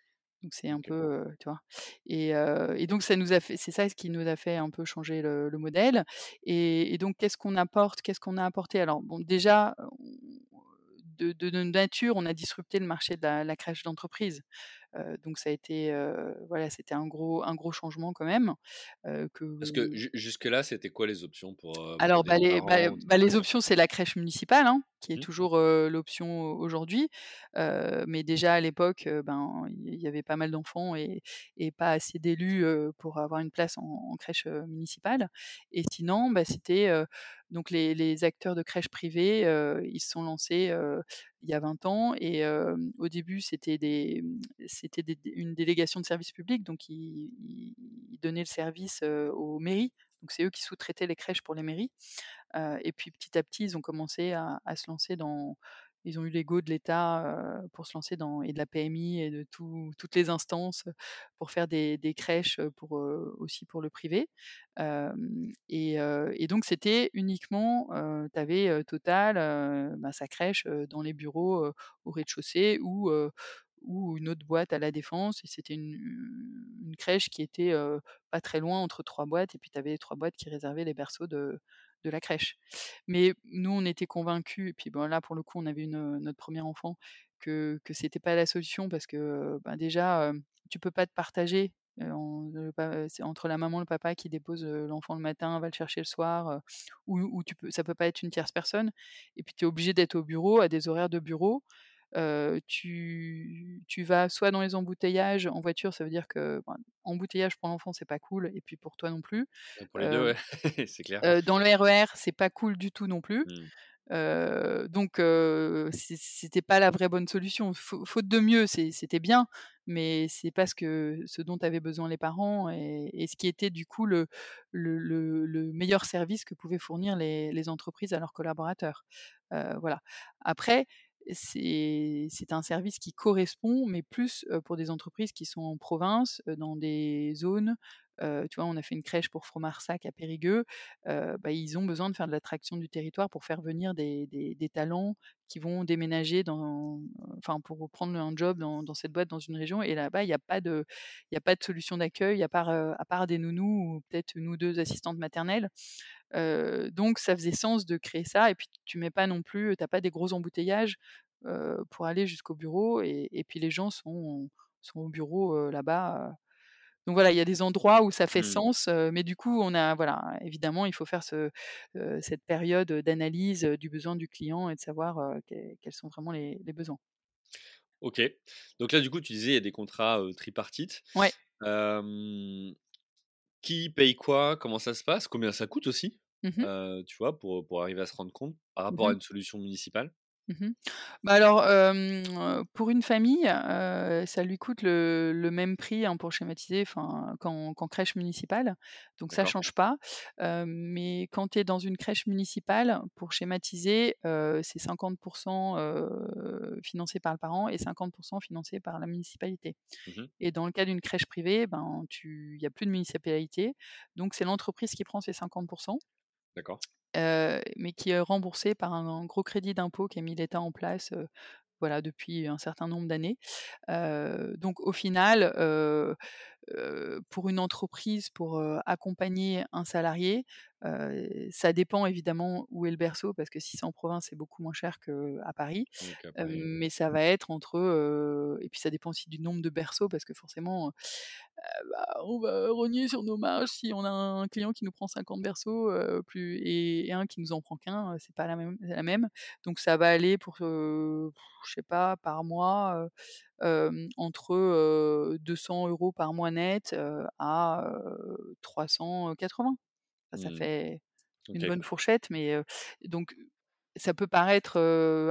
Donc c'est un peu, tu vois? Et donc ça nous a fait c'est ça ce qui nous a fait un peu changer le le modèle et et donc qu'est-ce qu'on apporte? Qu'est-ce qu'on a apporté? Alors bon déjà, de de notre nature, on a disrupté le marché de la la crèche d'entreprise. Heu, donc ça a été, heu, voilà, c'était un gros un gros changement quand même, que
Parce que ju jusque-là, c'était quoi les options pour,
alors, bah,
les
bah bah, les options, c'est la crèche municipale, hein, qui est
Mmh.
toujours, l'option aujourd'hui. Mais déjà à l'époque, ben, il y avait pas mal d'enfants et et pas assez d'élus, pour avoir une place en en crèche, municipale et sinon, bah, c'était, donc les les acteurs de crèches privées, ils se sont lancés, il y a 20 ans et au début, c'était des, mmh, c'était une délégation de service public, donc ils donnaient le service, aux mairies. Donc c'est eux qui sous-traitaient les crèches pour les mairies. Et puis petit à petit, ils ont commencé à se lancer dans ils ont eu l'ego de l'État, pour se lancer dans et de la PMI et de tout toutes les instances, pour faire des crèches, pour, aussi pour le privé. Et donc c'était uniquement, tu avais, Total, bah, sa crèche, dans les bureaux, au rez-de-chaussée ou, ou une autre boîte à La Défense et c'était une crèche qui était, pas très loin entre 3 boîtes et puis tu avais les 3 boîtes qui réservaient les berceaux de de la crèche. Mais nous, on était convaincus et puis, bon, là, pour le coup, on avait heu, notre 1er enfant, que que c'était pas la solution parce que, bah, déjà, hem, tu peux pas te partager, c'est entre la maman et le papa qui dépose, l'enfant le matin, va le chercher le soir, ou ou tu peux ça peut pas être une tierce personne et puis tu es obligé d'être au bureau à des horaires de bureau. Tu tu vas soit dans les embouteillages en voiture, ça veut dire que, ben, embouteillage pour l'enfant, c'est pas cool et puis pour toi non plus.
Bah, pour les 2,
Heu
ouais, c'est clair.
dans le RER, c'est pas cool du tout non plus.
Mmh.
Donc c'est c'était pas la vraie bonne solution. Fau faute de mieux, c'était bien, mais c'est pas ce que ce dont avaient besoin les parents et et ce qui était du coup le le le le meilleur service que pouvaient fournir les les entreprises à leurs collaborateurs. Voilà. Après, c'est un service qui correspond, mais plus, pour des entreprises qui sont en province, dans des zones, tu vois, on a fait une crèche pour Fromarsac à Périgueux, bah, ils ont besoin de faire de l'attraction du territoire pour faire venir des talents qui vont déménager enfin, pour prendre un job dans cette boîte dans une région et là-bas, il y a pas de solution d'accueil à part, à part des nounous ou peut-être 1 ou 2 assistantes maternelles. Donc ça faisait sens de créer ça et puis tu mets pas non plus tu as pas des gros embouteillages, pour aller jusqu'au bureau et et puis les gens sont sont au bureau, là-bas. Donc voilà, il y a des endroits où ça fait
Mmh.
sens, mais du coup, on a voilà, évidemment, il faut faire ce, cette période, d'analyse, du besoin du client et de savoir, quels sont vraiment les les besoins.
OK. Donc là, du coup, tu disais, il y a des contrats, tripartites.
Ouais.
Qui paye quoi? Comment ça se passe? Combien ça coûte aussi?
Mmh
tu vois, pour, pour arriver à se rendre compte par
Mmh
rapport à
mh.
une solution municipale?
Mmh mh. Bah, alors, hem, heu, pour une famille, heu, ça lui coûte le le même prix, hein, pour schématiser, enfin, qu'en qu'en crèche municipale, donc ça
D'accord.
change pas. Heu, mais quand tu es dans une crèche municipale, pour schématiser, heu, c'est 50 % heu, financé par le parent et 50 % financé par la municipalité.
Mmh mh.
Et dans le cas d'une crèche privée, ben, tu il y a plus de municipalité, donc c'est l'entreprise qui prend ses 50 %
D'accord.
Heu, mais qui est remboursé par un gros crédit d'impôt qu'a mis l'État en place, heu, voilà, depuis un certain nombre d'années. Heu, donc au final, pour une entreprise, pour, accompagner un salarié, ça dépend évidemment où est le berceau, parce que si c'est en province, c'est beaucoup moins cher qu'à Paris. Mais ça va être entre, et puis ça dépend aussi du nombre de berceaux parce que forcément, bah, on va rogner sur nos marges si on a un client qui nous prend 50 berceaux, plus et et un qui nous en prend qu'1, heu, c'est pas la même la même. Donc ça va aller pour, je sais pas, par mois, entre, heu, 200 € par mois net, à, heu, 380. Enfin, ça
Mmh.
fait une bonne fourchette, mais, donc ça peut paraître,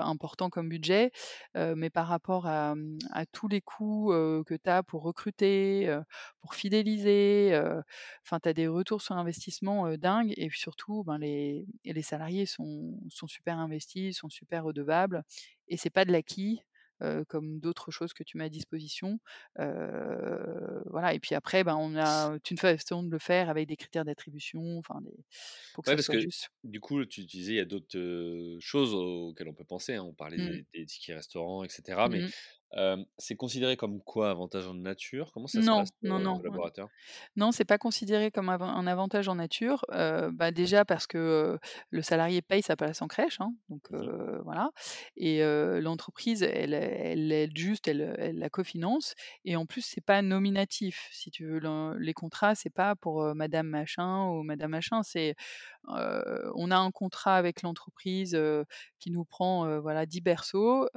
important comme budget, mais par rapport à, mmh, à tous les coûts, que tu as pour recruter, pour fidéliser, enfin, tu as des retours sur investissement, dingues et surtout, ben, les salariés sont sont super investis, sont super redevables et c'est pas de l'acquis, comme d'autres choses que tu mets à disposition. Heu, voilà et puis après, ben, on a une façon de le faire avec des critères d'attribution, enfin des pour que
Ouais,
ça
parce
soit
que
juste.
du coup, tu disais, il y a d'autres, choses auxquelles on peut penser, hein. On parlait
Mmh.
des des tickets restaurants et cetera,
Mmh
mais, c'est considéré comme quoi, avantage en nature? Comment ça se
Non,
passe pour,
non, non,
collaborateurs?
Non, c'est pas considéré comme un avantage en nature, bah, déjà parce que, le salarié paye sa place en crèche, hein, donc
Mmh
voilà et l'entreprise, elle elle aide juste, elle, elle la cofinance et en plus, c'est pas nominatif, si tu veux. Le les contrats, c'est pas pour, madame machin ou madame machin, c'est, on a un contrat avec l'entreprise, qui nous prend, voilà 10 berceaux,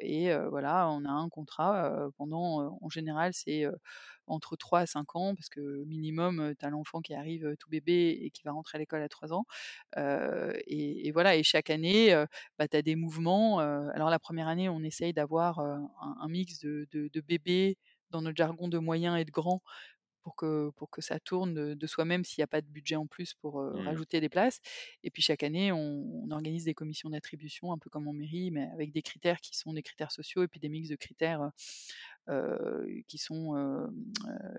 et voilà, on a un contrat, pendant, en général, c'est, entre 3 à 5 ans parce que minimum, tu as l'enfant qui arrive, tout bébé et qui va rentrer à l'école à 3 ans, et voilà et chaque année, bah, tu as des mouvements, alors la 1re année, on essaye d'avoir, un mix de de de bébés, dans notre jargon de moyens et de grands, pour que pour que ça tourne, de soi-même s'il y a pas de budget en plus pour,
Mmh.
rajouter des places et puis chaque année, on on organise des commissions d'attribution un peu comme en mairie, mais avec des critères qui sont des critères sociaux et puis des mix de critères, qui sont,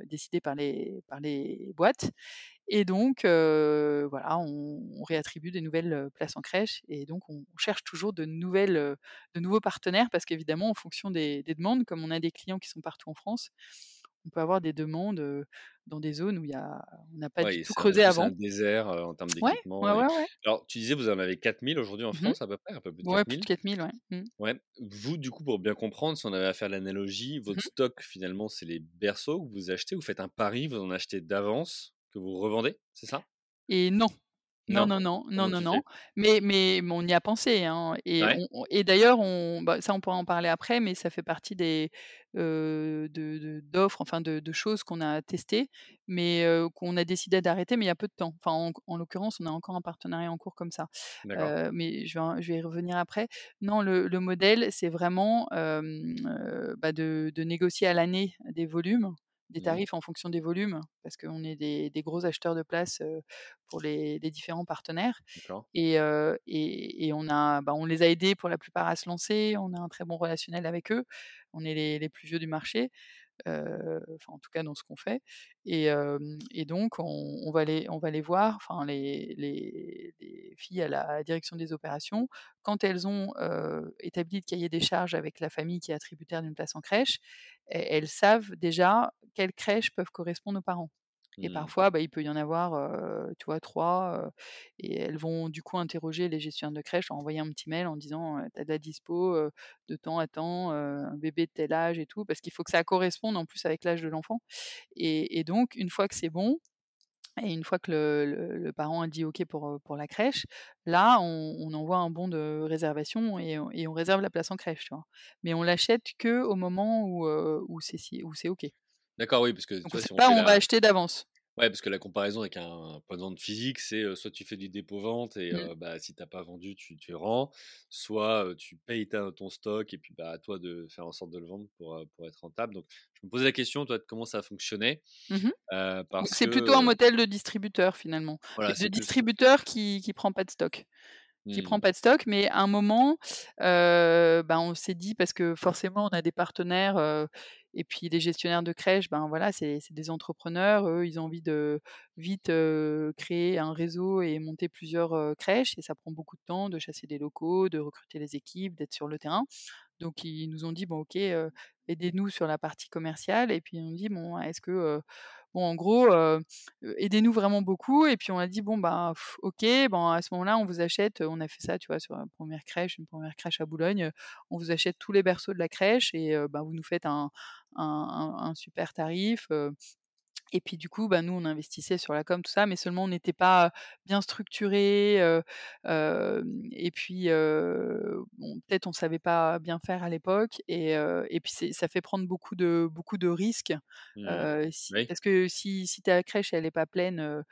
décidés par les par les boîtes et donc voilà, on on réattribue des nouvelles, places en crèche et donc on on cherche toujours de nouvelles, de nouveaux partenaires parce qu'évidemment, en fonction des des demandes, comme on a des clients qui sont partout en France, on peut avoir des demandes, dans des zones où il y a on n'a pas
Ouais
du tout
un
creusé
un
avant.
désert, heu, en termes d'équipement et
ouais, ouais.
alors tu disais, vous en avez 4000 aujourd'hui en
Mmh mh.
France à peu près, un peu plus de
Ouais,
quatre
plus de
mille?
4000, ouais. Mmh.
Ouais. Vous, du coup, pour bien comprendre, si on avait à faire l'analogie,
Mmh
votre stock, finalement, c'est les berceaux que vous achetez, vous faites un pari, vous en achetez d'avance, que vous revendez, c'est ça?
Et non. Non,
Non?
non, non, non, non, mais mais mais on y a pensé, hein et
Ouais.
on on et d'ailleurs, on bah, ça, on pourra en parler après, mais ça fait partie des, heu, de de d'offres, enfin de de choses qu'on a testées, mais qu'on a décidé d'arrêter, mais il y a peu de temps. Enfin, en en l'occurrence, on a encore un partenariat en cours comme ça, mais je vais je vais y revenir après. Non, le le modèle, c'est vraiment, bah, de de négocier à l'année des volumes, des
Mmh mh.
tarifs en fonction des volumes, parce qu'on est des des gros acheteurs de places, pour les les différents partenaires et et et on a, bah, on les a aidés pour la plupart à se lancer. On a un très bon relationnel avec eux. On est les les plus vieux du marché, enfin, en tout cas, dans ce qu'on fait et donc on va les on va les voir, enfin les les les filles à la direction des opérations, quand elles ont, établi le cahier des charges avec la famille qui est attributaire d'une place en crèche, elles elles savent déjà quelles crèches peuvent correspondre aux parents et
Mmh.
parfois, bah, il peut y en avoir, heu, tu vois 3, heu et elles vont du coup interroger les gestionnaires de crèche, envoyer un petit mail en disant, heu: «Tu as de la dispo, de temps à temps, un bébé de tel âge et tout», parce qu'il faut que ça corresponde en plus avec l'âge de l'enfant et et donc une fois que c'est bon et une fois que le le le parent a dit OK pour, pour la crèche, là, on on envoie un bon de réservation et on et on réserve la place en crèche, tu vois? Mais on l'achète qu'au moment où, c'est où c'est OK.
D'accord, oui, parce que
Donc sait
si
pas on va acheter d'avance.
ouais, parce que la comparaison avec un point de vente physique, c'est, soit tu fais du dépôt-vente et heu, bah, si tu as pas vendu, tu tu rends, soit, tu payes ta ton stock et puis, bah, à toi de faire en sorte de le vendre pour, pour être rentable. Donc je me posais la question, toi, de comment ça fonctionnait,
Mmh c'est plutôt un modèle de distributeur finalement,
Voilà,
de
plus
distributeur qui qui prend pas de stock qui prend
Mmh.
pas de stock, mais à un moment, ben, on s'est dit parce que forcément on a des partenaires, et puis les gestionnaires de crèches, ben, voilà, c'est des entrepreneurs. Eux, ils ont envie de vite, créer un réseau et monter plusieurs, crèches et ça prend beaucoup de temps de chasser des locaux, de recruter les équipes, d'être sur le terrain. Donc ils nous ont dit: «Bon OK, aidez-nous sur la partie commerciale» et puis on dit: «Bon, est-ce que, heu» bon, en gros, aidez-nous vraiment beaucoup et puis on a dit: «Bon, bah, OK, bon, à ce moment-là, on vous achète», on a fait ça, tu vois, sur la 1re crèche, une 1re crèche à Boulogne, «On vous achète tous les berceaux de la crèche et bah, vous nous faites un un super tarif», et puis du coup, bah, nous, on investissait sur la com, tout ça, mais seulement on n'était pas bien hem et puis, bon, peut-être on savait pas bien faire à l'époque et et puis ça fait prendre beaucoup de beaucoup de risques,
Mmh.
heu, si
Oui.
parce que si si ta crèche, elle est pas pleine,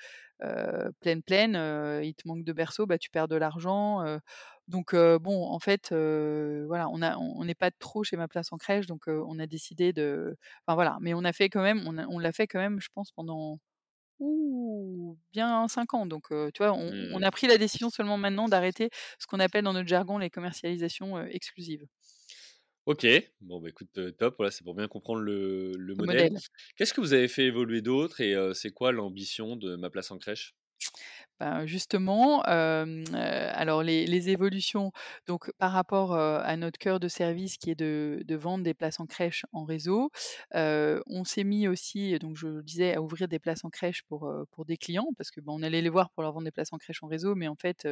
pleine, pleine, heu, il te manque de berceaux, bah, tu perds de l'argent, heu, donc bon, en fait, voilà, on a on n'est pas trop chez Ma Place en Crèche, donc on a décidé de enfin voilà, mais on a fait quand même on a on l'a fait quand même, je pense pendant, ouh, bien 5 ans, donc tu vois, on on
Mmh.
a pris la décision seulement maintenant d'arrêter ce qu'on appelle dans notre jargon les commercialisations, exclusives.
OK, bon, bah, écoute, heu, top, voilà, c'est pour bien comprendre le le
Le
modèle.
modèle.
Qu'est-ce que vous avez fait évoluer d'autre et c'est quoi l'ambition de Ma Place en Crèche?
Ben, justement, alors les les évolutions, donc par rapport, à notre cœur de service qui est de de vendre des places en crèche en réseau, on s'est mis aussi, donc je le disais, à ouvrir des places en crèche pour, pour des clients parce que, ben, on allait les voir pour leur vendre des places en crèche en réseau, mais en fait,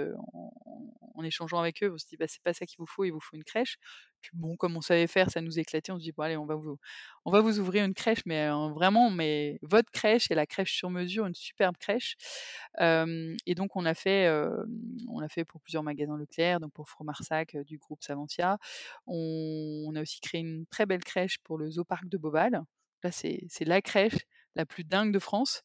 en échangeant avec eux, on se dit: «Bah, c'est pas ça qu'il vous faut, il vous faut une crèche». Puis bon, comme on savait faire, ça nous éclatait, on se dit: «Bon allez, on va vous on va vous ouvrir une crèche, mais heu, vraiment, mais votre crèche et la crèche sur mesure, une superbe crèche». Et donc on a fait, hem, on l'a fait pour plusieurs magasins Leclerc, donc pour Fromarsac, heu, du groupe Saventia. On a aussi créé une très belle crèche pour le Zoo-Parc de Beauval. Là, c'est la crèche la plus dingue de France.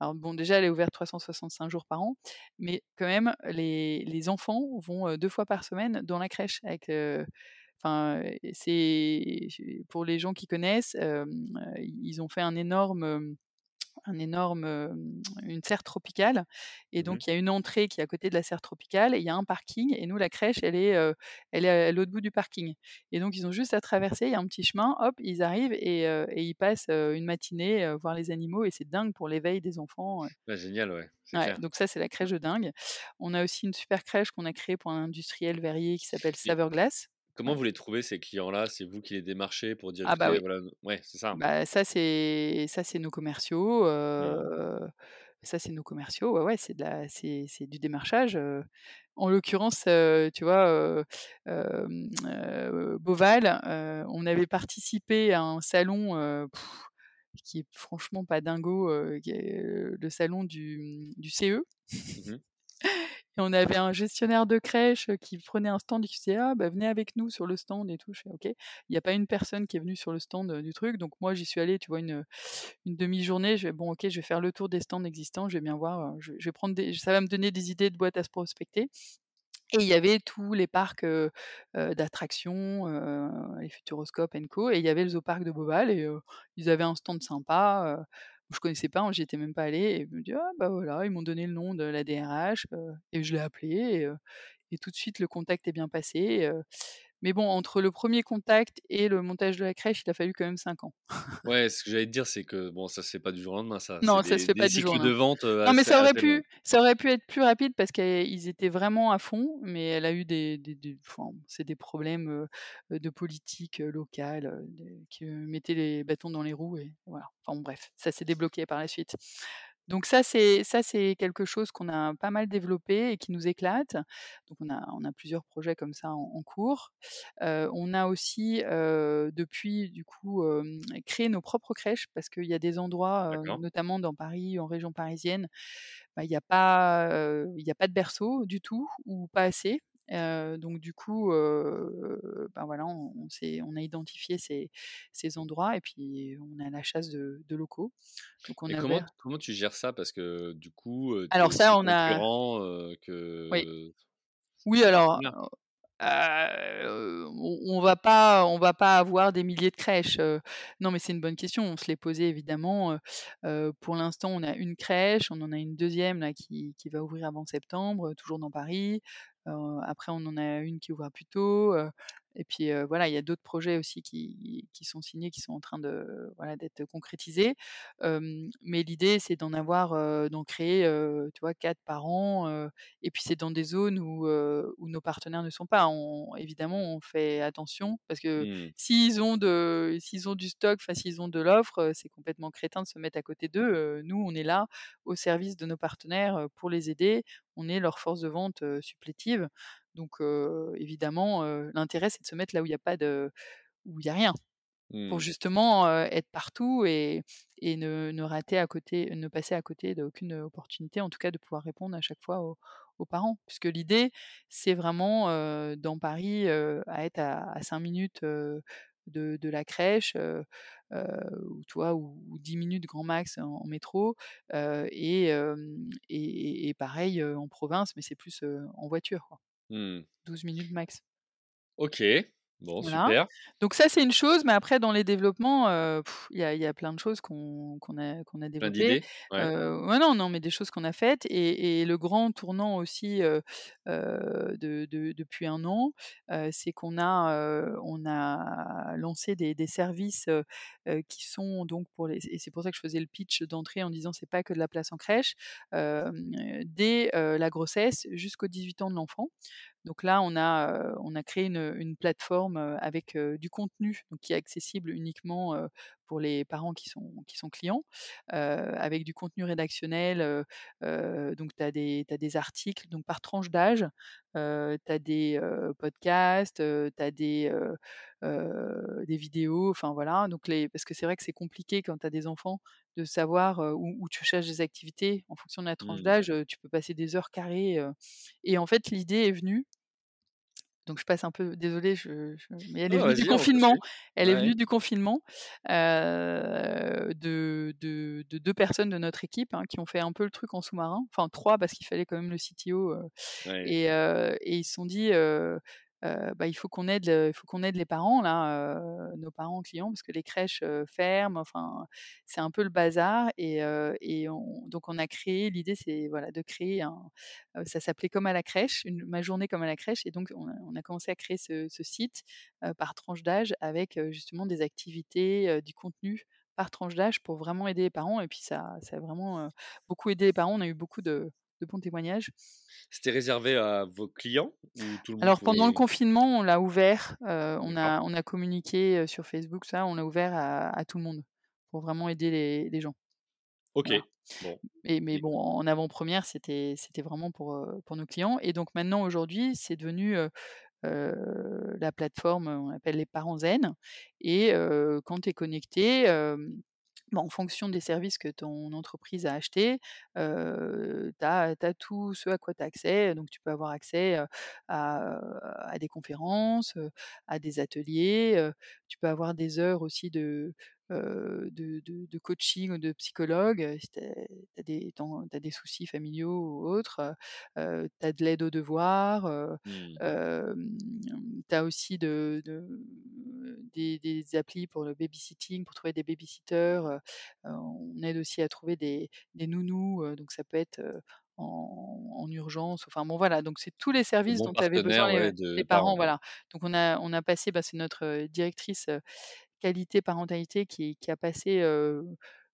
Alors bon, déjà, elle est ouverte 365 jours par an, mais quand même, les les enfants vont, heu, 2 fois par semaine dans la crèche avec, enfin, c'est pour les gens qui connaissent, ils ont fait un énorme, un énorme, une serre tropicale et
Mmh
donc il y a une entrée qui est à côté de la serre tropicale et il y a un parking et nous la crèche elle est, heu, elle est à l'autre bout du parking et donc ils ont juste à traverser, il y a un petit chemin, hop, ils arrivent et ils passent, une matinée, voir les animaux et c'est dingue pour l'éveil des enfants.
Ouais, génial, ouais,
donc ça, c'est la crèche de dingue. On a aussi une super crèche qu'on a créée pour un industriel verrier qui s'appelle Saveur Glace.
Comment vous les trouvez ces clients-là? C'est vous qui les démarchez pour dire:
Ah bah
«Écoutez,
oui.
voilà» ouais, c'est ça?
Bah, ça c'est ça c'est nos commerciaux, ça c'est nos commerciaux, ouais, ouais, c'est de la c'est c'est du démarchage. En l'occurrence, tu vois, heu, on avait participé à un salon, qui est franchement pas dingo, qui est, le salon du, mmh, du CE.
Mmh mh.
Et on avait un gestionnaire de crèche, qui prenait un stand et qui disait: «Ah bah, venez avec nous sur le stand et tout». Je fais: «OK». Il y a pas une personne qui est venue sur le stand, du truc, donc moi j'y suis allée, tu vois, une, demi-journée, je fais: «Bon OK, je vais faire le tour des stands existants, je vais bien voir, je vais vais prendre des ça va me donner des idées de boîtes à se prospecter» et il y avait tous les parcs, d'attractions, les Futuroscope and Co et il y avait le Zoo-Parc de Beauval et ils avaient un stand sympa, je connaissais pas, hein, j'y étais même pas allée et je me dis: «Ah bah, voilà», ils m'ont donné le nom de la DRH, et je l'ai appelée et tout de suite le contact est bien passé, mais bon, entre le 1er contact et le montage de la crèche, il a fallu quand même 5 ans.
Ouais, ce que j'allais te dire, c'est que bon, ça se fait pas du jour au lendemain ça,
Non, ça se
des
fait
des
pas du jour au
cycles de
lendemain.
vente,
Non, mais ça aurait pu ça aurait pu être plus rapide parce qu'ils étaient vraiment à fond, mais elle a eu des des des enfin, c'est des problèmes, de politique, locale, qui, heu, mettaient les bâtons dans les roues et voilà. Enfin bon bref, ça s'est débloqué par la suite. Donc ça, c'est ça, c'est quelque chose qu'on a pas mal développé et qui nous éclate. Donc on a on a plusieurs projets comme ça en en cours. On a aussi, depuis du coup, créé nos propres crèches parce qu'il y a des endroits, notamment dans Paris, en région parisienne, bah, il y a pas, heu, il y a pas de berceau du tout ou pas assez. Donc du coup, ben, voilà, on on on a identifié ces ces endroits et puis on à la chasse de de locaux. Donc on
Et
avait
comment comment tu gères ça? Parce que du coup,
alors ça, on a oui.
que
Oui,
ces
alors, on va pas on va pas avoir des milliers de crèches, non, mais c'est une bonne question, on se l'est posée évidemment, pour l'instant, on a une crèche, on en a une 2e là qui qui va ouvrir avant septembre, toujours dans Paris. Heu, après on en a une qui ouvrira plus tôt, heu et puis, voilà, il y a d'autres projets aussi qui qui sont signés, qui sont en train de voilà, d'être concrétisés. Mais l'idée, c'est d'en avoir, d'en créer, tu vois 4 par an, et puis c'est dans des zones où, où nos partenaires ne sont pas. On évidemment, on fait attention parce que
Mmh.
s'ils ont de s'ils ont du stock, enfin s'ils ont de l'offre, c'est complètement crétin de se mettre à côté d'eux, nous, on est là au service de nos partenaires, pour les aider. On est leur force de vente, supplétive. Donc évidemment, l'intérêt, c'est de se mettre là où il y a pas de où il y a rien. Pour
Mmh.
justement, être partout et et ne ne rater à côté ne passer à côté d'aucune, opportunité, en tout cas de pouvoir répondre à chaque fois aux aux parents. Puisque l'idée, c'est vraiment, dans Paris, à être à à 5 minutes, de de la crèche, ou tu vois, ou ou 10 minutes grand max en en métro, et pareil, en province, mais c'est plus, en voiture quoi.
Mmh.
12 minutes max.
OK. Bon,
Voilà,
super.
donc ça, c'est une chose, mais après dans les développements, il y a il y a plein de choses qu'on qu'on a qu'on a
Plein
développées.
d'idées? Ouais.
Heu, ouais, non, non, mais des choses qu'on a faites et et le grand tournant aussi, de de depuis 1 an, c'est qu'on a, on a lancé des des services, qui sont donc pour les et c'est pour ça que je faisais le pitch d'entrée en disant: «C'est pas que de la place en crèche», dès, la grossesse jusqu'aux 18 ans de l'enfant. Donc là, on a, on a créé une une plateforme, avec, du contenu, donc qui est accessible uniquement, pour les parents qui sont qui sont clients, avec du contenu rédactionnel, donc tu as des articles, donc par tranche d'âge, tu as des, podcasts, tu as des, des vidéos, enfin voilà, donc les parce que c'est vrai que c'est compliqué quand tu as des enfants de savoir, où où tu cherches des activités. En fonction de la tranche
Mmh.
d'âge, tu peux passer des heures carrées, et en fait, l'idée est venue donc je passe un peu désolée, je je mais elle est venue du confinement. Elle est venue du confinement, heu, de de de 2 personnes de notre équipe, hein, qui ont fait un peu le truc en sous-marin, enfin 3 parce qu'il fallait quand même le CTO,
Ouais.
et heu et ils se sont dit, «Bah, il faut qu'on aide il aide les parents là, nos parents clients parce que les crèches, ferment, enfin, c'est un peu le bazar» et et on donc on a créé l'idée c'est voilà de créer un ça s'appelait «Comme à la crèche», une ma journée comme à la crèche et donc on a commencé à créer ce ce site, par tranche d'âge avec, justement des activités, du contenu par tranche d'âge pour vraiment aider les parents et puis ça ça a vraiment, beaucoup aidé les parents. On a eu beaucoup de de bons témoignages.
C'était réservé à vos clients ou tout le monde
Alors pendant le confinement, on l'a ouvert, heu, on a on a communiqué, sur Facebook, ça, on l'a ouvert à à tout le monde pour vraiment aider les les gens.
OK,
Voilà
bon,
et mais bon, en avant-première, c'était c'était vraiment pour, pour nos clients et donc maintenant aujourd'hui, c'est devenu, la plateforme, on appelle les parents zen et quand tu es connecté, bah, en fonction des services que ton entreprise a achetés, tu as tout ce à quoi tu as accès, donc tu peux avoir accès, à, des conférences, à des ateliers, tu peux avoir des heures aussi de, de de de coaching ou de psychologue, si tu as des as soucis familiaux ou autres, heu, tu as de l'aide aux devoirs,
Mmh.
hem, tu as aussi de de des des applis pour le babysitting, pour trouver des baby-sitters, on aide aussi à trouver des des nounous, donc ça peut être, en en urgence, enfin bon voilà, donc c'est tous les services dont avaient besoin les
ouais, de
les parents,
parents.
voilà. Donc on a on a passé, bah, c'est notre, directrice, qualité parentalité qui a passé,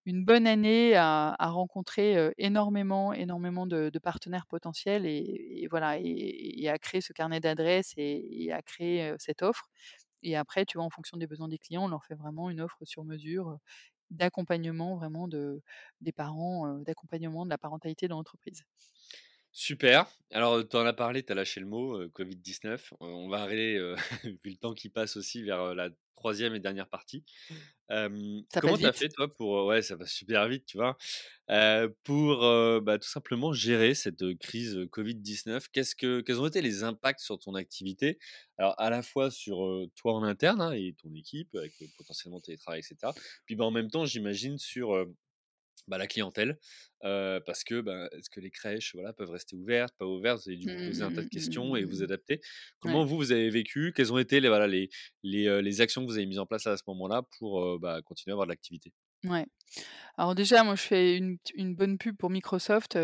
une bonne année à rencontrer, énormément, énormément de partenaires potentiels et voilà et et à créer ce carnet d'adresses et et à créer, cette offre et après, tu vois, en fonction des besoins des clients, on leur fait vraiment une offre sur mesure, d'accompagnement vraiment de des parents, d'accompagnement de la parentalité dans l'entreprise.
Super, alors, tu en as parlé, tu as lâché le mot, heu, Covid-19, heu, on va heu, vu le temps qui passe aussi vers, la 3e et dernière partie.
Ça
comment
passe
tu as
vite.
fait toi pour, ouais, ça va super vite, tu vois? Pour, bah, tout simplement gérer cette, crise, heu, Covid-19? Qu'est-ce que quels ont été les impacts sur ton activité? Alors à la fois sur, toi en interne, hein et ton équipe avec, potentiellement télétravail et cetera. Puis, bah, en même temps, j'imagine sur, bah, la clientèle, parce que, bah, est-ce que les crèches, voilà, peuvent rester ouvertes, pas ouvertes? Vous avez dû
Mmh
vous poser un tas
mmh
de
mh, mmh
questions
mh,
et
mmh
vous adapter.
Ouais.
Comment vous, vous avez vécu? Quelles ont été les voilà, les les, les actions que vous avez mises en place à ce moment-là pour, bah, continuer à avoir de l'activité?
Ouais. Alors déjà, moi, je fais une bonne pub pour Microsoft,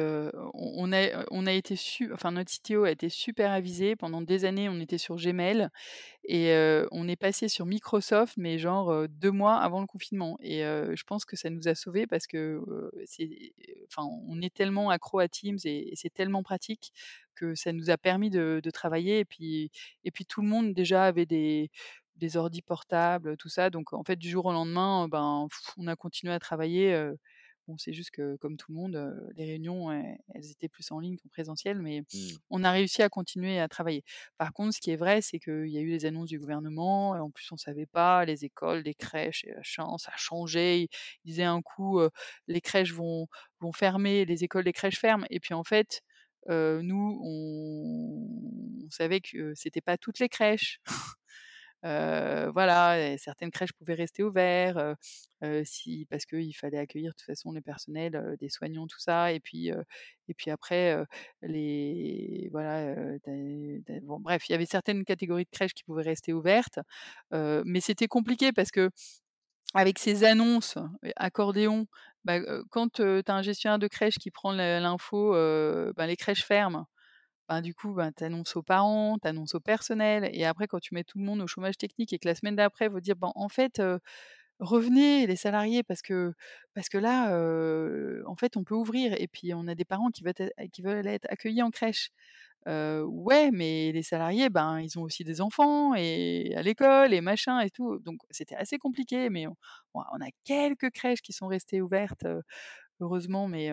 on a on a été su enfin notre CTO a été super avisé. Pendant des années, on était sur Gmail et on est passé sur Microsoft, mais genre, heu, 2 mois avant le confinement et je pense que ça nous a sauvés parce que, c'est enfin, on est tellement accro à Teams et et c'est tellement pratique que ça nous a permis de de travailler et puis et puis tout le monde déjà avait des des ordis portables, tout ça, donc en fait, du jour au lendemain, ben, on a continué à travailler, bon, c'est juste que comme tout le monde, les réunions, elles elles étaient plus en ligne qu'en présentiel, mais
Mmh.
on a réussi à continuer à travailler. Par contre, ce qui est vrai, c'est qu'il y a eu les annonces du gouvernement et en plus, on savait pas, les écoles, les crèches et ça a changé. Ils disaient un coup, «Les crèches vont vont fermer, les écoles, les crèches ferment» et puis en fait, nous, on on savait que c'était pas toutes les crèches. Voilà certaines crèches pouvaient rester heu, si parce qu'il fallait accueillir de toute façon les personnels, des soignants, tout ça et puis, et puis après, voilà, bref, il y avait certaines catégories de crèches qui pouvaient rester ouvertes, mais c'était compliqué parce qu'avec ces annonces accordéon, bah, quand, tu as un gestionnaire de crèche qui prend l'info, bah, les crèches ferment. Ben, du coup, ben, tu annonces aux parents, tu annonces au personnel et après quand tu mets tout le monde au chômage technique et que la semaine d'après, faut dire: «Ben, en fait, revenez les salariés parce que parce que là, en fait, on peut ouvrir et puis on a des parents qui veulent être être accueillis en crèche». Ouais, mais les salariés, ben, ils ont aussi des enfants et à l'école et machin et tout, donc c'était assez compliqué, mais on a quelques crèches qui sont restées ouvertes, heu, heureusement, mais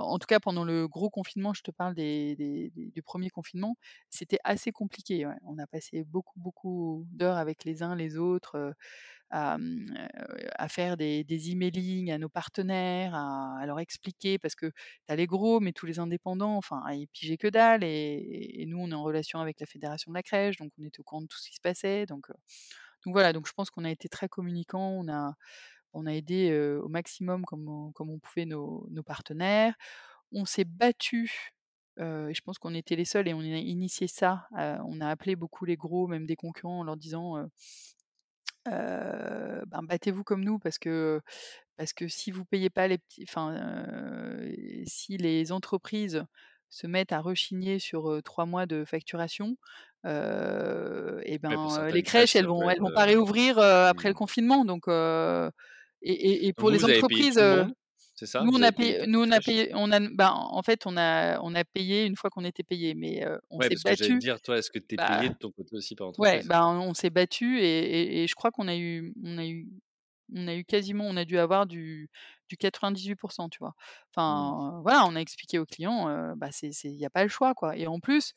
en tout cas pendant le gros confinement, je te parle des du 1er confinement, c'était assez compliqué. On a passé beaucoup, beaucoup d'heures avec les uns les autres, à, mmh, heu, à faire des des emailing à nos partenaires, à leur expliquer parce que tu as les gros, mais tous les indépendants, enfin, ils pigeaient que dalle et nous, on est en relation avec la fédération de la crèche, donc on était au courant de tout ce qui se passait, donc donc voilà, donc je pense qu'on a été très communicants, on a aidé, au maximum comme on comme on pouvait nos nos partenaires. On s'est et je pense qu'on était les seuls et on a initié ça, on a appelé beaucoup les gros, même des concurrents en leur disant, «Ben, battez-vous comme nous parce que parce que si vous payez pas les petits enfin, si les entreprises se mettent à rechigner sur, 3 mois de facturation, et ben, les
crèches,
elles vont elles vont pas réouvrir, après le
mmh.
confinement», donc et et et
Donc
pour
vous,
les
vous payé
entreprises,
ça?
nous on a
payé
payé
toutes
nous
les
on a
crèches?
payé on a ben, en fait, on a on a payé une fois qu'on était payés, mais on
Ouais,
s'est
te
battus
dire, toi, est-ce que tu es
bah
payé de ton côté aussi par
ouais,
l'entreprise?
ben, on s'est battus et et et je crois qu'on a eu on a eu on a eu quasiment on a dû avoir du du 98 tu vois?
Mmh.
Enfin, voilà, on a expliqué aux clients, heu, bah, c'est il y a pas le choix, quoi et en plus,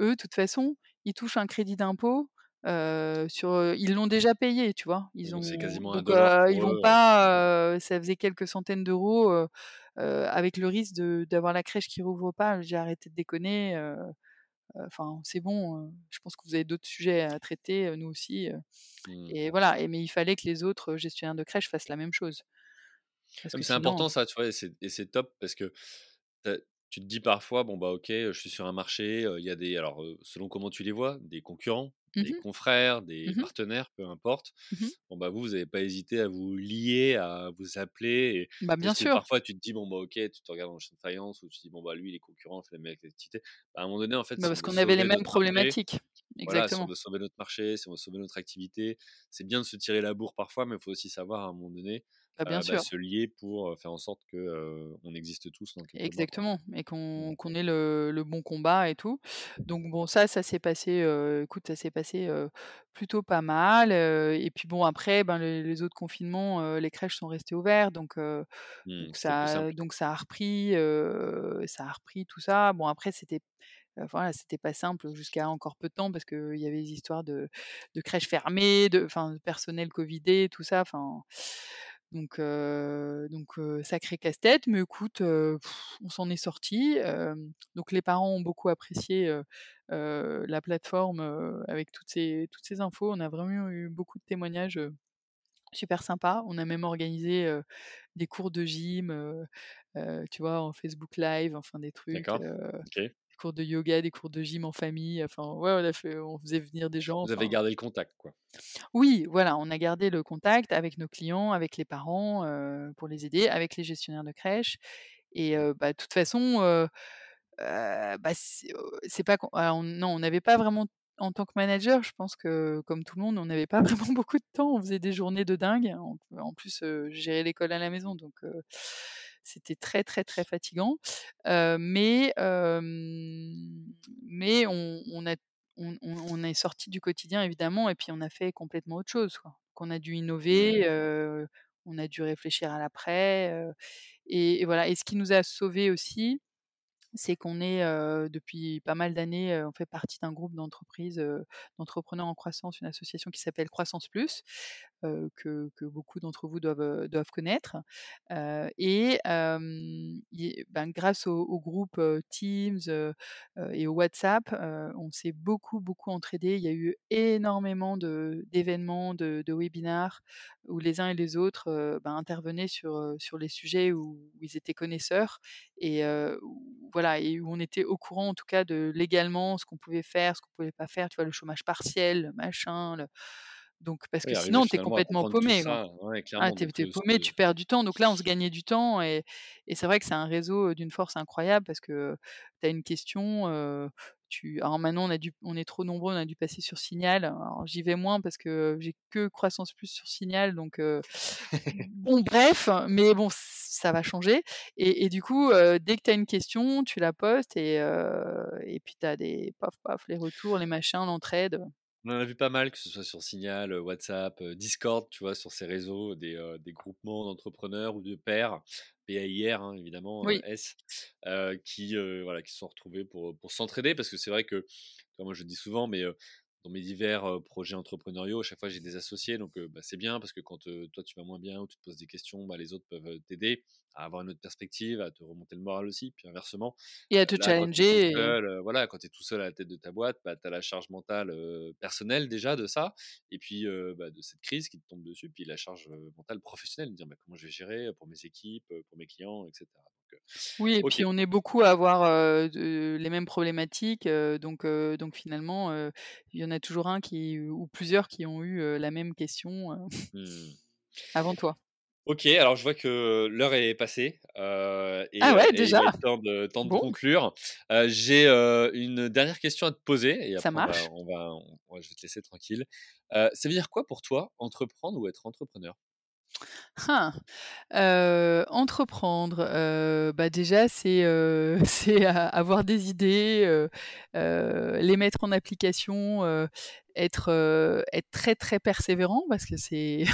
eux, de toute façon, ils touchent un crédit d'impôt, sur, ils l'ont déjà payé, tu vois? Ils
donc c'est
ont
quasiment un dollar
heu, ils vont
OK.
pas, ça faisait quelques centaines d'euros, avec le risque de d'avoir la crèche qui rouvre pas. J'ai «Arrêtez de déconner, enfin, c'est bon, je pense que vous avez d'autres sujets à traiter, nous aussi»,
Mmh.
et voilà et mais il fallait que les autres gestionnaires de crèches fassent la même chose.
C'est important ça, tu vois? Et c'est top parce que tu te dis parfois: «Bon, bah, OK, je suis sur un marché, il y a des» alors, selon comment tu les vois, des concurrents,
Mmh
des confrères, des
Mmh mh.
partenaires, peu importe.
Mmh mh.
Bon, bah, vous, vous avez pas hésité à vous lier, à vous appeler et
Bah, bien sûr.
parfois tu te dis: «Bon, bah, OK», tu te regardes champ de faïence ou tu te dis: «Bon, bah, lui, il est concurrent, il fait la même activité». Bah, à un moment donné, en fait,
Bah, parce qu'on avait les mêmes problématiques.
voilà, si on
Exactement.
veut sauver notre marché, si on veut sauver notre activité, c'est bien de se tirer la bourre parfois, mais il faut aussi savoir à un moment donné,
Bah, bien
heu, bah, se lier pour, faire en sorte que, heu, on existe tous mois, quoi.
Exactement et
Mmh.
qu'on qu'on ait le le bon combat et tout. Donc bon, ça, ça s'est passé, écoute, ça s'est passé, plutôt pas mal, et puis bon, après, ben, les les autres confinements, les crèches sont restées ouvertes donc
Mmh,
donc ça donc ça a repris, ça a repris tout ça. Bon, après, c'était voilà, c'était pas simple jusqu'à encore peu de temps parce qu'il y avait des histoires de de crèches fermées, de enfin, de personnel covidé, tout ça, enfin donc donc sacré casse-tête, mais écoute, on s'en est sortis, hem, donc les parents ont beaucoup apprécié, la plateforme, avec toutes ces toutes ces infos. On a vraiment eu beaucoup de témoignages, super sympas. On a même organisé, des cours de gym, tu vois, en Facebook Live, enfin des trucs. Des cours de yoga, des cours de gym en famille, enfin ouais, on a fait on faisait venir des gens,
Vous avez gardé le contact, quoi.
oui, voilà, on a gardé le contact avec nos clients, avec les parents, pour les aider, avec les gestionnaires de crèches et bah, de toute façon, bah, c'est, pas qu'on alors non, on n'avait pas vraiment en tant que manager, je pense que comme tout le monde, on n'avait pas vraiment beaucoup de temps. On faisait des journées de dingue. En en plus, gérais l'école à la maison, donc c'était très, très, très fatigant. Mais mais on on a on est sortis du quotidien évidemment et puis on a fait complètement autre chose, quoi. Qu'on a dû
Mmh.
innover, heu, on a dû réfléchir à l'après, et et voilà et ce qui nous a sauvés aussi, c'est qu'on est, depuis pas mal d'années, on fait partie d'un groupe d'entreprises, d'entrepreneurs en croissance, une association qui s'appelle Croissance Plus, que que beaucoup d'entre vous doivent, doivent connaître. et ben, grâce au groupe, Teams, et au WhatsApp, on s'est beaucoup, beaucoup entraidés. Il y a eu énormément d'événements, de de webinars où les uns et les autres, ben, intervenaient sur, sur les sujets où ils étaient connaisseurs et voilà et où on était au courant en tout cas de légalement ce qu'on pouvait faire, ce qu'on pouvait pas faire, tu vois? Le chômage partiel, machin, le donc parce que sinon tu es complètement paumé, quoi. ah, es paumé, tu perds du temps. Donc là, on se gagnait du temps et et c'est vrai que c'est un réseau, d'une force incroyable parce que tu as une question, tu alors maintenant on a dû on est trop nombreux, on a dû passer sur Signal. Alors j'y vais moins parce que j'ai que Croissance Plus sur Signal donc bon bref, mais bon ça va changer et et du coup, dès que tu as une question, tu la postes et et puis tu as des paf paf les retours, les machins, l'entraide.
On en a vu pas mal, que ce soit sur Signal, WhatsApp, Discord, tu vois, sur ces réseaux, des, des groupements d'entrepreneurs ou de pairs, PAIR hein, évidemment, S, qui, voilà, qui se sont retrouvés pour, pour s'entraider, parce que c'est vrai que, moi je le dis souvent, mais dans mes divers projets entrepreneuriaux, à chaque fois j'ai des associés, donc bah, c'est bien parce que quand toi tu vas moins bien ou tu te poses des questions, bah, les autres peuvent t'aider à avoir une autre perspective, à te remonter le moral aussi, puis inversement.
Et à te challenger.
voilà, quand tu es tout seul à la tête de ta boîte, bah, tu as la charge mentale personnelle déjà de ça, et puis bah, de cette crise qui te tombe dessus, puis la charge mentale professionnelle, de dire bah, comment je vais gérer pour mes équipes, pour mes clients, etc.
Oui et puis on est beaucoup à avoir, les mêmes problématiques, donc donc finalement, il y en a toujours un qui ou plusieurs qui ont eu, la même question, mmh. avant toi.
OK, alors je vois que l'heure est passée,
et Ah ouais, déjà?
il est temps de temps de conclure. j'ai, une dernière question à te poser et
Ça marche.
on va on va je vais te laisser tranquille. ça veut dire quoi pour toi entreprendre ou être entrepreneur?
Hein, entreprendre, bah, déjà c'est, avoir des idées, les mettre en application, être, très, très persévérant parce que c'est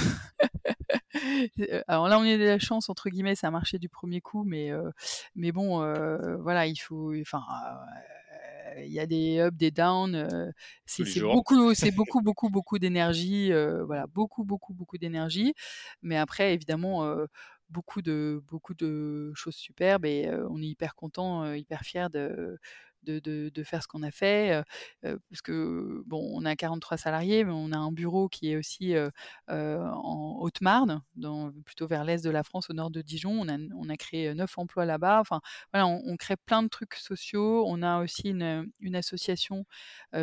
alors là, on a de la chance entre guillemets, ça a marché du premier coup mais bon, voilà, il faut il y a des ups, des downs. c'est beaucoup, c'est beaucoup, beaucoup, beaucoup d'énergie. voilà, beaucoup, beaucoup, beaucoup d'énergie. Mais après, évidemment, beaucoup de, beaucoup de choses superbes et on est hyper content, hyper fier de, de, faire ce qu'on a fait. parce que, bon, on a 43 salariés, mais on a un bureau qui est aussi en Haute-Marne, plutôt vers l'est de la France, au nord de Dijon. On a, on a créé neuf emplois là-bas. Enfin, voilà, on, crée plein de trucs sociaux. On a aussi une, une association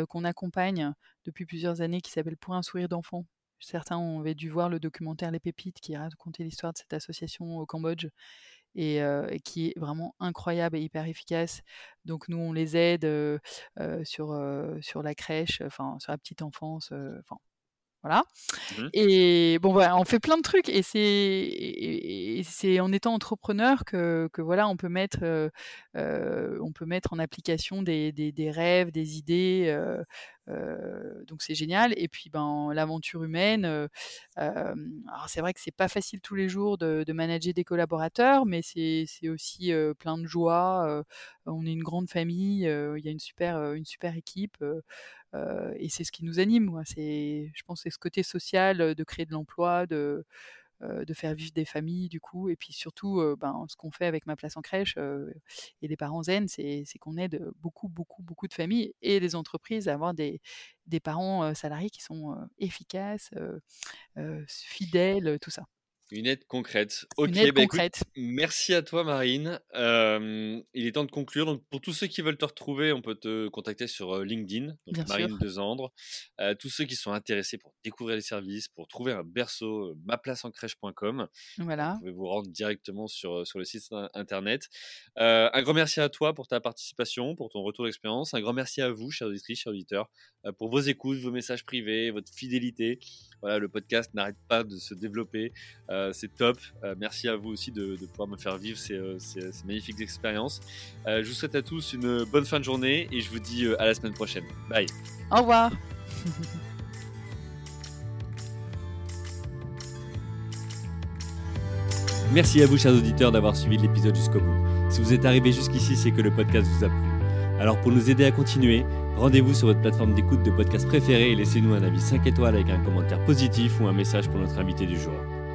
qu'on accompagne depuis plusieurs années qui s'appelle Pour un sourire d'enfant. Certains ont dû voir le documentaire Les Pépites qui racontait l'histoire de cette association au Cambodge et, qui est vraiment incroyable et hyper efficace. Donc nous, on les aide sur, sur la crèche, enfin sur la petite enfance, enfin voilà. Mmh et bon, voilà, on fait plein de trucs et c'est c'est en étant entrepreneur que, que voilà, on peut mettre, on peut mettre en application des, des, des rêves, des idées. Donc c'est génial. Et puis ben l'aventure humaine. alors c'est vrai que c'est pas facile tous les jours de, manager des collaborateurs, mais c'est aussi plein de joie. on est une grande famille. Il y a une super une super équipe et c'est ce qui nous anime. Je pense, c'est ce côté social de créer de l'emploi, de de faire vivre des familles du coup et puis surtout ben, ce qu'on fait avec ma place en crèche et les parents zen c'est, qu'on aide beaucoup beaucoup beaucoup de familles et des entreprises à avoir des, des parents salariés qui sont efficaces fidèles tout ça
une aide concrète. Ok, Une bah, merci à toi Marine. il est temps de conclure. Donc pour tous ceux qui veulent te retrouver, on peut te contacter sur LinkedIn, donc Marine Dezandre. tous ceux qui sont intéressés pour découvrir les services, pour trouver un berceau, maplaceencrèche.com.
Voilà.
Vous pouvez vous rendre directement sur, sur le site internet. un grand merci à toi pour ta participation, pour ton retour d'expérience. Un grand merci à vous, chers auditrices, chers auditeurs, pour vos écoutes, vos messages privés, votre fidélité. Voilà, le podcast n'arrête pas de se développer. Euh, c'est top. Euh, merci à vous aussi de, pouvoir me faire vivre ces, euh, magnifiques expériences. je vous souhaite à tous une bonne fin de journée et je vous dis à la semaine prochaine. Bye.
Au revoir.
Merci à vous, chers auditeurs, d'avoir suivi l'épisode jusqu'au bout. Si vous êtes arrivé jusqu'ici, c'est que le podcast vous a plu. Alors pour nous aider à continuer, rendez-vous sur votre plateforme d'écoute de podcast préférée et laissez-nous un avis 5 étoiles avec un commentaire positif ou un message pour notre invité du jour.